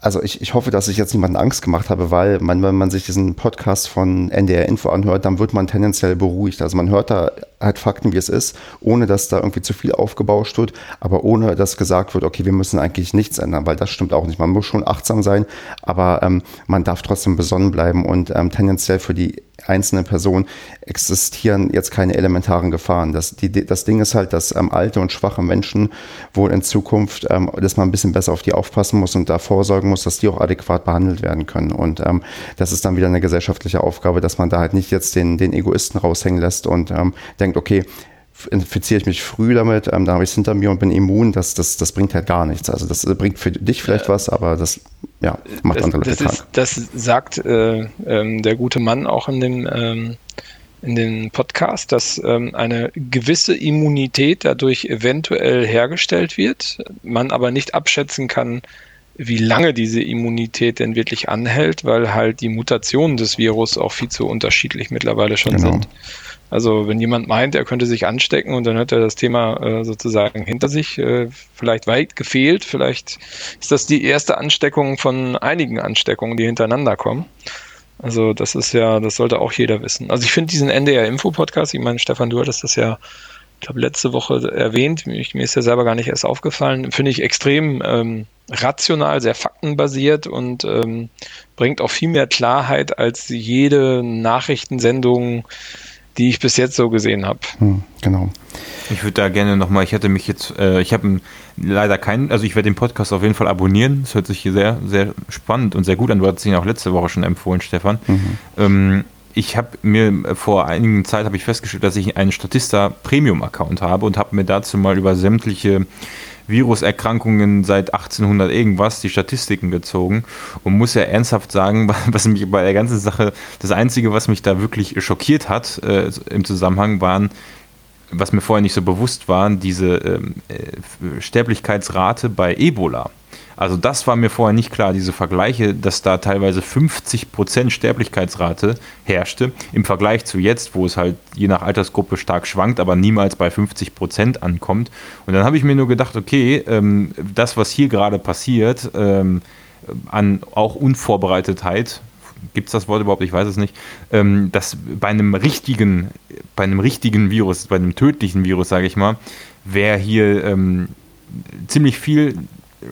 also ich, ich hoffe, dass ich jetzt niemanden Angst gemacht habe, weil man, wenn man sich diesen Podcast von NDR Info anhört, dann wird man tendenziell beruhigt. Also man hört da halt Fakten, wie es ist, ohne dass da irgendwie zu viel aufgebauscht wird, aber ohne dass gesagt wird, okay, wir müssen eigentlich nichts ändern, weil das stimmt auch nicht. Man muss schon achtsam sein, aber ähm, man darf trotzdem besonnen bleiben und ähm, tendenziell für die einzelne Person existieren jetzt keine elementaren Gefahren. Das, die, das Ding ist halt, dass ähm, alte und schwache Menschen wohl in Zukunft, ähm, dass man ein bisschen besser auf die aufpassen muss und da vorsorgen muss, dass die auch adäquat behandelt werden können. Und ähm, das ist dann wieder eine gesellschaftliche Aufgabe, dass man da halt nicht jetzt den, den Egoisten raushängen lässt und ähm, denkt, okay, infiziere ich mich früh damit, ähm, dann habe ich es hinter mir und bin immun, das, das, das bringt halt gar nichts. Also das bringt für dich vielleicht was, aber das ja, macht das, andere Leute das krank. das sagt äh, ähm, der gute Mann auch in dem, ähm, in dem Podcast, dass ähm, eine gewisse Immunität dadurch eventuell hergestellt wird, man aber nicht abschätzen kann, wie lange diese Immunität denn wirklich anhält, weil halt die Mutationen des Virus auch viel zu unterschiedlich mittlerweile schon genau. sind. Also wenn jemand meint, er könnte sich anstecken und dann hat er das Thema äh, sozusagen hinter sich, äh, vielleicht weit gefehlt, vielleicht ist das die erste Ansteckung von einigen Ansteckungen, die hintereinander kommen. Also das ist ja, das sollte auch jeder wissen. Also ich finde diesen NDR-Info-Podcast, ich meine, Stefan, du hattest das ja, ich glaube, letzte Woche erwähnt, mir ist ja selber gar nicht erst aufgefallen, finde ich extrem ähm, rational, sehr faktenbasiert und ähm, bringt auch viel mehr Klarheit als jede Nachrichtensendung, die ich bis jetzt so gesehen habe. Hm, genau. Ich würde da gerne nochmal, ich hätte mich jetzt, äh, ich habe leider keinen, also ich werde den Podcast auf jeden Fall abonnieren. Das hört sich hier sehr, sehr spannend und sehr gut an. Du hattest ihn auch letzte Woche schon empfohlen, Stefan. Mhm. Ähm, ich habe mir vor einigen Zeit habe ich festgestellt, dass ich einen Statista Premium Account habe und habe mir dazu mal über sämtliche Viruserkrankungen seit 1800 irgendwas die Statistiken gezogen und muss ja ernsthaft sagen, was mich bei der ganzen Sache, das Einzige, was mich da wirklich schockiert hat äh, im Zusammenhang, waren, was mir vorher nicht so bewusst war, diese ähm, äh, Sterblichkeitsrate bei Ebola. Also das war mir vorher nicht klar, diese Vergleiche, dass da teilweise 50% Sterblichkeitsrate herrschte, im Vergleich zu jetzt, wo es halt je nach Altersgruppe stark schwankt, aber niemals bei 50% ankommt. Und dann habe ich mir nur gedacht, okay, ähm, das, was hier gerade passiert, ähm, an auch Unvorbereitetheit, gibt es das Wort überhaupt? Ich weiß es nicht. Ähm, dass bei einem richtigen, bei einem richtigen Virus, bei einem tödlichen Virus, sage ich mal, wäre hier ähm, ziemlich viel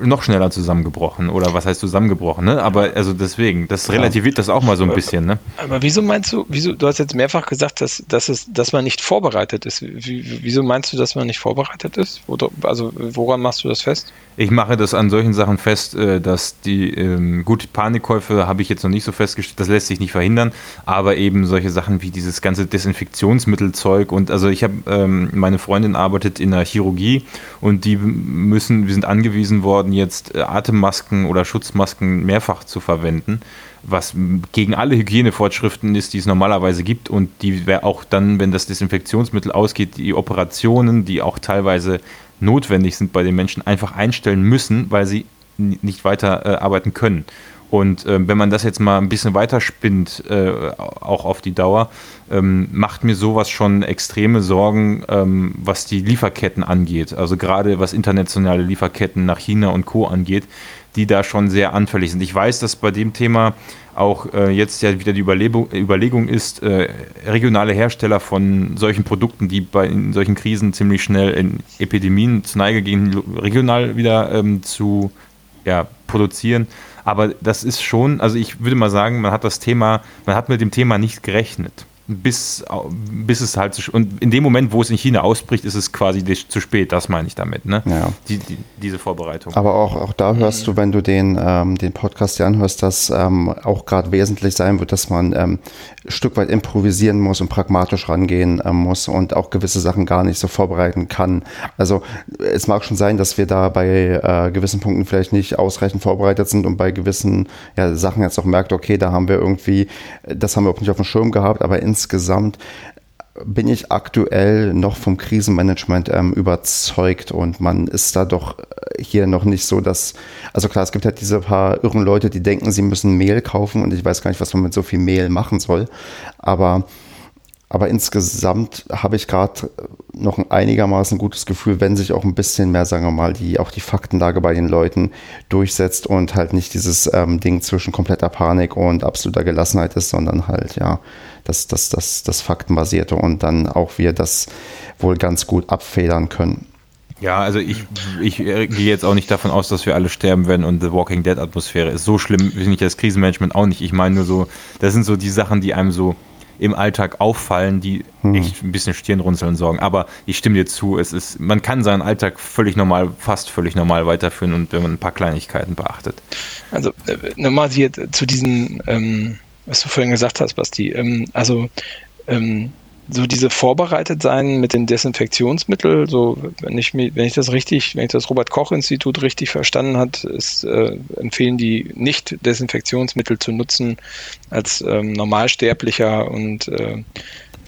noch schneller zusammengebrochen oder was heißt zusammengebrochen, ne? Aber also deswegen, das relativiert das auch mal so ein bisschen, ne? Aber wieso meinst du, wieso, du hast jetzt mehrfach gesagt, dass, dass, es, dass man nicht vorbereitet ist. Wie, wieso meinst du, dass man nicht vorbereitet ist? Also woran machst du das fest? Ich mache das an solchen Sachen fest, äh, dass die, ähm, gut, Panikkäufe habe ich jetzt noch nicht so festgestellt, das lässt sich nicht verhindern, aber eben solche Sachen wie dieses ganze Desinfektionsmittelzeug und also ich habe, ähm, meine Freundin arbeitet in der Chirurgie und die müssen, wir sind angewiesen worden, jetzt äh, Atemmasken oder Schutzmasken mehrfach zu verwenden was gegen alle Hygienevorschriften ist, die es normalerweise gibt und die auch dann, wenn das Desinfektionsmittel ausgeht, die Operationen, die auch teilweise notwendig sind bei den Menschen, einfach einstellen müssen, weil sie nicht weiter äh, arbeiten können. Und äh, wenn man das jetzt mal ein bisschen weiter spinnt, äh, auch auf die Dauer, ähm, macht mir sowas schon extreme Sorgen, ähm, was die Lieferketten angeht. Also gerade was internationale Lieferketten nach China und Co. angeht, die da schon sehr anfällig sind. Ich weiß, dass bei dem Thema auch äh, jetzt ja wieder die Überlegung, Überlegung ist, äh, regionale Hersteller von solchen Produkten, die bei in solchen Krisen ziemlich schnell in Epidemien zu Neige gehen, regional wieder ähm, zu ja, produzieren. Aber das ist schon, also ich würde mal sagen, man hat das Thema, man hat mit dem Thema nicht gerechnet bis, bis es halt zu, und in dem Moment, wo es in China ausbricht, ist es quasi zu spät, das meine ich damit, ne? Ja. Die, die, diese Vorbereitung. Aber auch, auch da hörst du, wenn du den, ähm, den Podcast dir anhörst, dass ähm, auch gerade wesentlich sein wird, dass man ähm, ein Stück weit improvisieren muss und pragmatisch rangehen ähm, muss und auch gewisse Sachen gar nicht so vorbereiten kann. Also es mag schon sein, dass wir da bei äh, gewissen Punkten vielleicht nicht ausreichend vorbereitet sind und bei gewissen ja, Sachen jetzt auch merkt, okay, da haben wir irgendwie, das haben wir auch nicht auf dem Schirm gehabt, aber in insgesamt bin ich aktuell noch vom Krisenmanagement ähm, überzeugt und man ist da doch äh, hier noch nicht so, dass, also klar, es gibt halt diese paar irren Leute, die denken, sie müssen Mehl kaufen und ich weiß gar nicht, was man mit so viel Mehl machen soll, aber aber insgesamt habe ich gerade noch ein einigermaßen gutes Gefühl, wenn sich auch ein bisschen mehr, sagen wir mal, die, auch die Faktenlage bei den Leuten durchsetzt und halt nicht dieses ähm, Ding zwischen kompletter Panik und absoluter Gelassenheit ist, sondern halt, ja, das, das, das, das Faktenbasierte und dann auch wir das wohl ganz gut abfedern können. Ja, also ich, ich gehe jetzt auch nicht davon aus, dass wir alle sterben werden und The Walking Dead Atmosphäre ist so schlimm, finde ich das Krisenmanagement auch nicht. Ich meine nur so, das sind so die Sachen, die einem so im Alltag auffallen, die hm. echt ein bisschen Stirnrunzeln sorgen. Aber ich stimme dir zu, es ist, man kann seinen Alltag völlig normal, fast völlig normal weiterführen und wenn man ein paar Kleinigkeiten beachtet. Also äh, nochmal hier zu diesen, ähm, was du vorhin gesagt hast, Basti. Ähm, also ähm, so diese vorbereitet sein mit den Desinfektionsmitteln, so wenn ich mir, wenn ich das richtig, wenn ich das Robert Koch Institut richtig verstanden hat, ist, äh, empfehlen die nicht Desinfektionsmittel zu nutzen als ähm, Normalsterblicher und äh,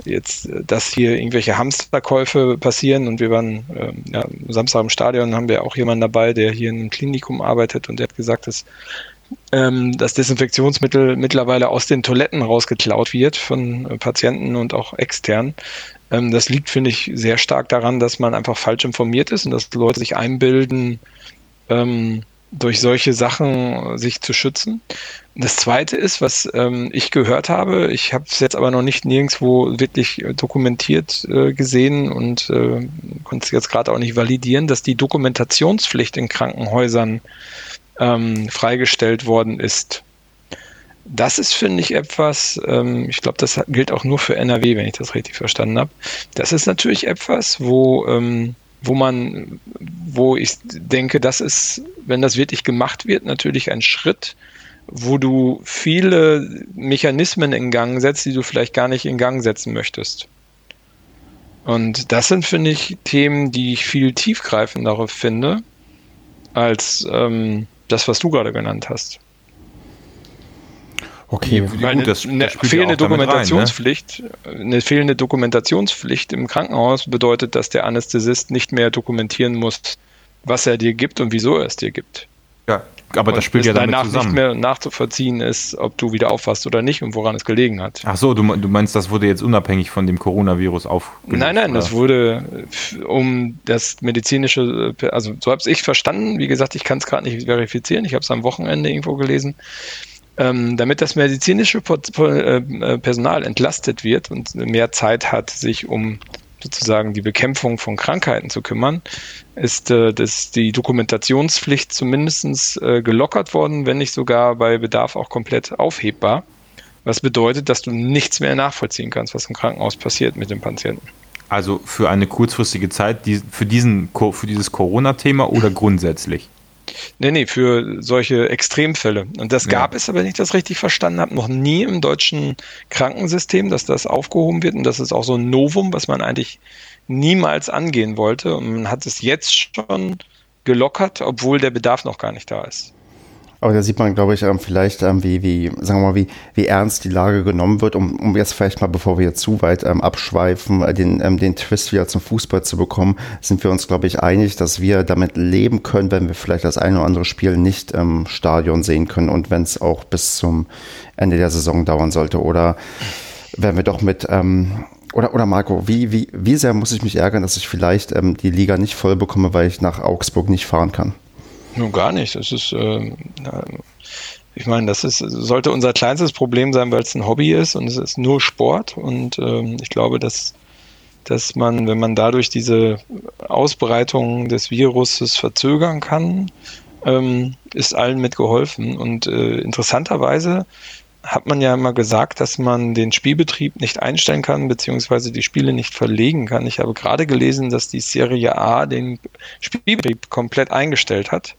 jetzt, dass hier irgendwelche Hamsterkäufe passieren und wir waren äh, ja, Samstag im Stadion haben wir auch jemanden dabei, der hier in einem Klinikum arbeitet und der hat gesagt, dass ähm, das Desinfektionsmittel mittlerweile aus den Toiletten rausgeklaut wird von äh, Patienten und auch extern. Ähm, das liegt, finde ich, sehr stark daran, dass man einfach falsch informiert ist und dass Leute sich einbilden, ähm, durch solche Sachen sich zu schützen. Das zweite ist, was ähm, ich gehört habe, ich habe es jetzt aber noch nicht nirgendwo wirklich dokumentiert äh, gesehen und äh, konnte es jetzt gerade auch nicht validieren, dass die Dokumentationspflicht in Krankenhäusern ähm, freigestellt worden ist. Das ist, finde ich, etwas, ähm, ich glaube, das gilt auch nur für NRW, wenn ich das richtig verstanden habe. Das ist natürlich etwas, wo, ähm, wo man, wo ich denke, das ist, wenn das wirklich gemacht wird, natürlich ein Schritt, wo du viele Mechanismen in Gang setzt, die du vielleicht gar nicht in Gang setzen möchtest. Und das sind, finde ich, Themen, die ich viel tiefgreifender finde, als ähm, das, was du gerade genannt hast. Okay, Weil gut, das, eine, das fehlende Dokumentationspflicht, rein, ne? eine fehlende Dokumentationspflicht im Krankenhaus bedeutet, dass der Anästhesist nicht mehr dokumentieren muss, was er dir gibt und wieso er es dir gibt. Ja, aber das spielt ja damit danach zusammen. nicht mehr nachzuvollziehen ist, ob du wieder aufwachst oder nicht und woran es gelegen hat. Ach so, du, du meinst, das wurde jetzt unabhängig von dem Coronavirus aufgelöst? Nein, nein, oder? das wurde äh, um das medizinische, äh, also so habe es ich verstanden. Wie gesagt, ich kann es gerade nicht verifizieren. Ich habe es am Wochenende irgendwo gelesen. Ähm, damit das medizinische äh, Personal entlastet wird und mehr Zeit hat, sich um sozusagen die Bekämpfung von Krankheiten zu kümmern, ist äh, das, die Dokumentationspflicht zumindest äh, gelockert worden, wenn nicht sogar bei Bedarf auch komplett aufhebbar. Was bedeutet, dass du nichts mehr nachvollziehen kannst, was im Krankenhaus passiert mit dem Patienten. Also für eine kurzfristige Zeit, die, für, diesen, für dieses Corona-Thema oder grundsätzlich? Nee, nee, für solche Extremfälle. Und das Ja. gab es, aber wenn ich das richtig verstanden habe, noch nie im deutschen Krankensystem, dass das aufgehoben wird. Und das ist auch so ein Novum, was man eigentlich niemals angehen wollte. Und man hat es jetzt schon gelockert, obwohl der Bedarf noch gar nicht da ist. Aber da sieht man, glaube ich, ähm, vielleicht, ähm, wie, wie, sagen wir mal, wie, wie ernst die Lage genommen wird, um, um jetzt vielleicht mal, bevor wir zu weit ähm, abschweifen, äh, den, ähm, den Twist wieder zum Fußball zu bekommen, sind wir uns, glaube ich, einig, dass wir damit leben können, wenn wir vielleicht das eine oder andere Spiel nicht im Stadion sehen können und wenn es auch bis zum Ende der Saison dauern sollte. Oder wenn wir doch mit, ähm, oder, oder Marco, wie, wie, wie sehr muss ich mich ärgern, dass ich vielleicht ähm, die Liga nicht voll bekomme, weil ich nach Augsburg nicht fahren kann? Nun gar nicht. Das ist, na, ich meine, das ist, sollte unser kleinstes Problem sein, weil es ein Hobby ist und es ist nur Sport. Und ähm, ich glaube, dass, dass man, wenn man dadurch diese Ausbreitung des Viruses verzögern kann, ähm, ist allen mitgeholfen. Und äh, interessanterweise hat man ja immer gesagt, dass man den Spielbetrieb nicht einstellen kann, beziehungsweise die Spiele nicht verlegen kann. Ich habe gerade gelesen, dass die Serie A den Spielbetrieb komplett eingestellt hat.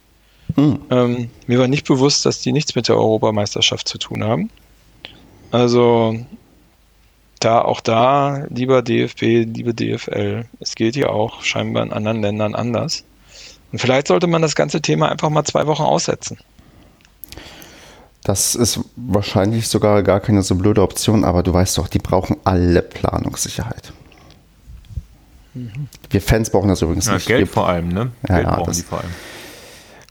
Ähm, mir war nicht bewusst, dass die nichts mit der Europameisterschaft zu tun haben. Also da auch da, lieber DFB, liebe DFL, es geht ja auch scheinbar in anderen Ländern anders. Und vielleicht sollte man das ganze Thema einfach mal zwei Wochen aussetzen. Das ist wahrscheinlich sogar gar keine so blöde Option, aber du weißt doch, die brauchen alle Planungssicherheit. Wir Fans brauchen das übrigens Ja, nicht. Geld Wir, vor allem, ne? Ja, Geld ja, brauchen das- die vor allem.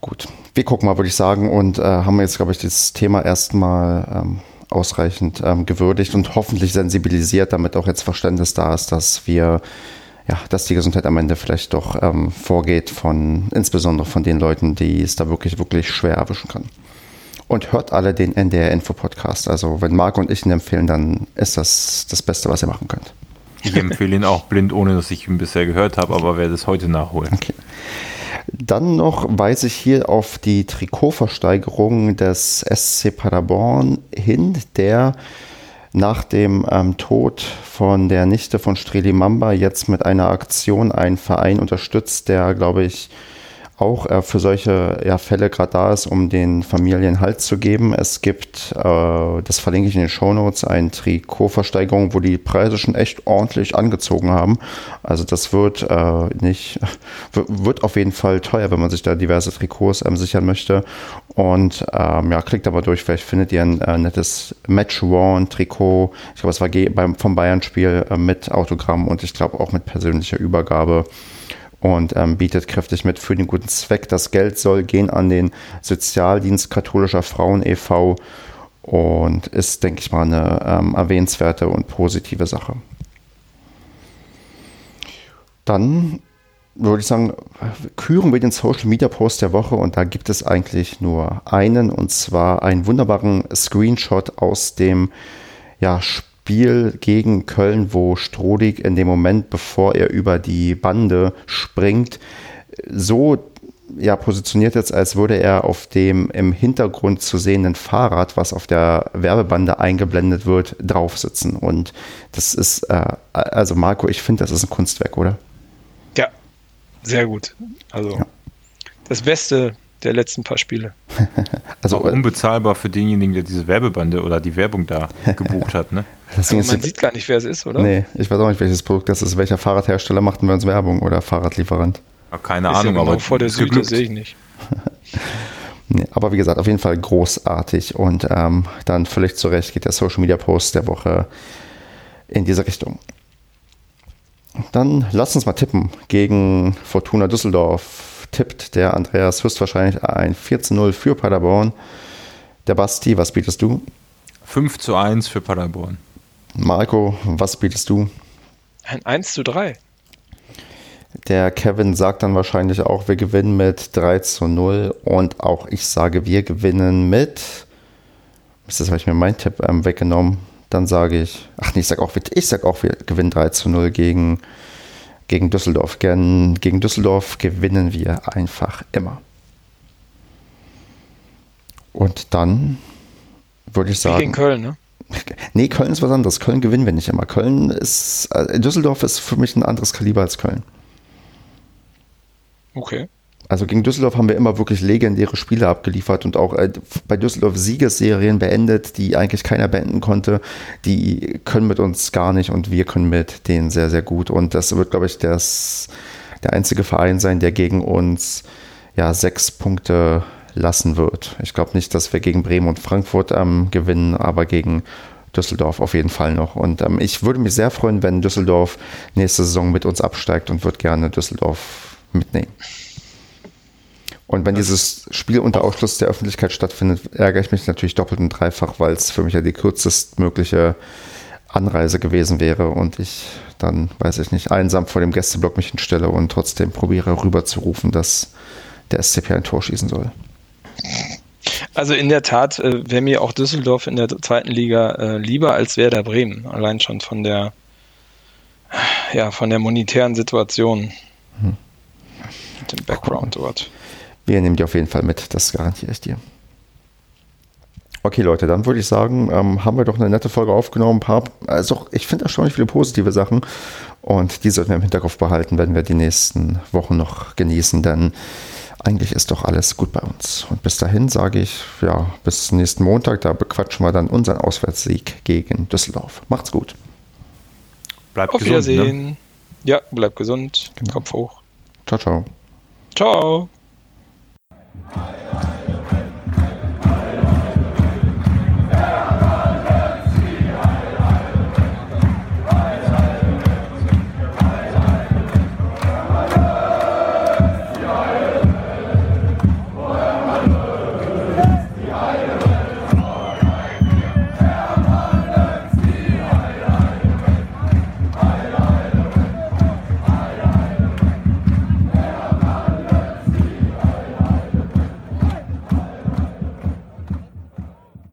Gut, wir gucken mal, würde ich sagen, und äh, haben jetzt, glaube ich, das Thema erstmal ähm, ausreichend ähm, gewürdigt und hoffentlich sensibilisiert, damit auch jetzt Verständnis da ist, dass wir, ja, dass die Gesundheit am Ende vielleicht doch ähm, vorgeht von, insbesondere von den Leuten, die es da wirklich, wirklich schwer erwischen kann. Und hört alle den NDR-Info-Podcast. Also, wenn Marc und ich ihn empfehlen, dann ist das das Beste, was ihr machen könnt. Ich empfehle ihn auch blind, ohne dass ich ihn bisher gehört habe, aber werde es heute nachholen. Okay. Dann noch weise ich hier auf die Trikotversteigerung des SC Paderborn hin, der nach dem ähm, Tod von der Nichte von Streli Mamba jetzt mit einer Aktion einen Verein unterstützt, der, glaube ich, auch äh, für solche ja, Fälle gerade da ist, um den Familien Halt zu geben. Es gibt, äh, das verlinke ich in den Shownotes, eine Trikotversteigerung, wo die Preise schon echt ordentlich angezogen haben. Also das wird äh, nicht, wird auf jeden Fall teuer, wenn man sich da diverse Trikots ähm, sichern möchte. Und ähm, ja, klickt aber durch, vielleicht findet ihr ein äh, nettes Match-Worn-Trikot. Ich glaube, es war beim, vom Bayern-Spiel äh, mit Autogramm und ich glaube auch mit persönlicher Übergabe und ähm, bietet kräftig mit für den guten Zweck. Das Geld soll gehen an den Sozialdienst katholischer Frauen e.V. und ist, denke ich mal, eine ähm, erwähnenswerte und positive Sache. Dann würde ich sagen, küren wir den Social Media Post der Woche und da gibt es eigentlich nur einen und zwar einen wunderbaren Screenshot aus dem ja, Spiel gegen Köln, wo Strodig in dem Moment, bevor er über die Bande springt, so ja, positioniert jetzt, als würde er auf dem im Hintergrund zu sehenden Fahrrad, was auf der Werbebande eingeblendet wird, drauf sitzen. Und das ist, äh, also Marco, ich finde, das ist ein Kunstwerk, oder? Ja, sehr gut. Also Ja. das Beste der letzten paar Spiele. Also, auch unbezahlbar für denjenigen, der diese Werbebande oder die Werbung da gebucht hat, ne? Aber man sieht gar nicht, wer es ist, oder? nee, ich weiß auch nicht, welches Produkt das ist. Welcher Fahrradhersteller macht denn bei uns Werbung oder Fahrradlieferant? Ja, Keine Ist Ahnung, ja genau aber vor der Süd, sehe ich nicht. Nee, aber wie gesagt, auf jeden Fall großartig und ähm, dann völlig zu Recht geht der Social Media Post der Woche in diese Richtung. Dann lass uns mal tippen gegen Fortuna Düsseldorf. tippt der Andreas höchstwahrscheinlich ein 14-0 für Paderborn. Der Basti, was bietest du? 5 zu 1 für Paderborn. Marco, was bietest du? Ein 1 zu 3. Der Kevin sagt dann wahrscheinlich auch, wir gewinnen mit 3 zu 0 und auch ich sage, wir gewinnen mit. Das habe ich mir meinen Tipp ähm, weggenommen. Dann sage ich, ach nee, ich sage auch, ich sag auch, wir gewinnen 3 zu 0 gegen, gegen Düsseldorf. Gegen, gegen Düsseldorf gewinnen wir einfach immer. Und dann würde ich sagen. Gegen Köln, ne? Nee, Köln ist was anderes. Köln gewinnen wir nicht immer. Köln ist, äh, Düsseldorf ist für mich ein anderes Kaliber als Köln. Okay. Also gegen Düsseldorf haben wir immer wirklich legendäre Spiele abgeliefert und auch äh, bei Düsseldorf Siegesserien beendet, die eigentlich keiner beenden konnte. Die können mit uns gar nicht und wir können mit denen sehr, sehr gut. Und das wird, glaube ich, das, der einzige Verein sein, der gegen uns ja sechs Punkte lassen wird. Ich glaube nicht, dass wir gegen Bremen und Frankfurt ähm, gewinnen, aber gegen Düsseldorf auf jeden Fall noch. Und ähm, ich würde mich sehr freuen, wenn Düsseldorf nächste Saison mit uns absteigt und würde gerne Düsseldorf mitnehmen. Und wenn dieses Spiel unter Ausschluss der Öffentlichkeit stattfindet, ärgere ich mich natürlich doppelt und dreifach, weil es für mich ja die kürzestmögliche Anreise gewesen wäre und ich dann, weiß ich nicht, einsam vor dem Gästeblock mich hinstelle und trotzdem probiere rüberzurufen, dass der SCP ein Tor schießen soll. Also in der Tat äh, wäre mir auch Düsseldorf in der zweiten Liga äh, lieber als Werder Bremen, allein schon von der ja, von der monetären Situation. Hm. Mit dem Background dort. Wir nehmen die auf jeden Fall mit, das garantiere ich dir. Okay, Leute, dann würde ich sagen, ähm, haben wir doch eine nette Folge aufgenommen. Ein paar, also ich finde erstaunlich viele positive Sachen und die sollten wir im Hinterkopf behalten, wenn wir die nächsten Wochen noch genießen, denn eigentlich ist doch alles gut bei uns. Und bis dahin sage ich, ja, bis nächsten Montag, da bequatschen wir dann unseren Auswärtssieg gegen Düsseldorf. Macht's gut. Bleibt Auf gesund. Auf ne? Wiedersehen. Ne? Ja, bleibt gesund. Genau. Kopf hoch. Ciao, ciao. Ciao.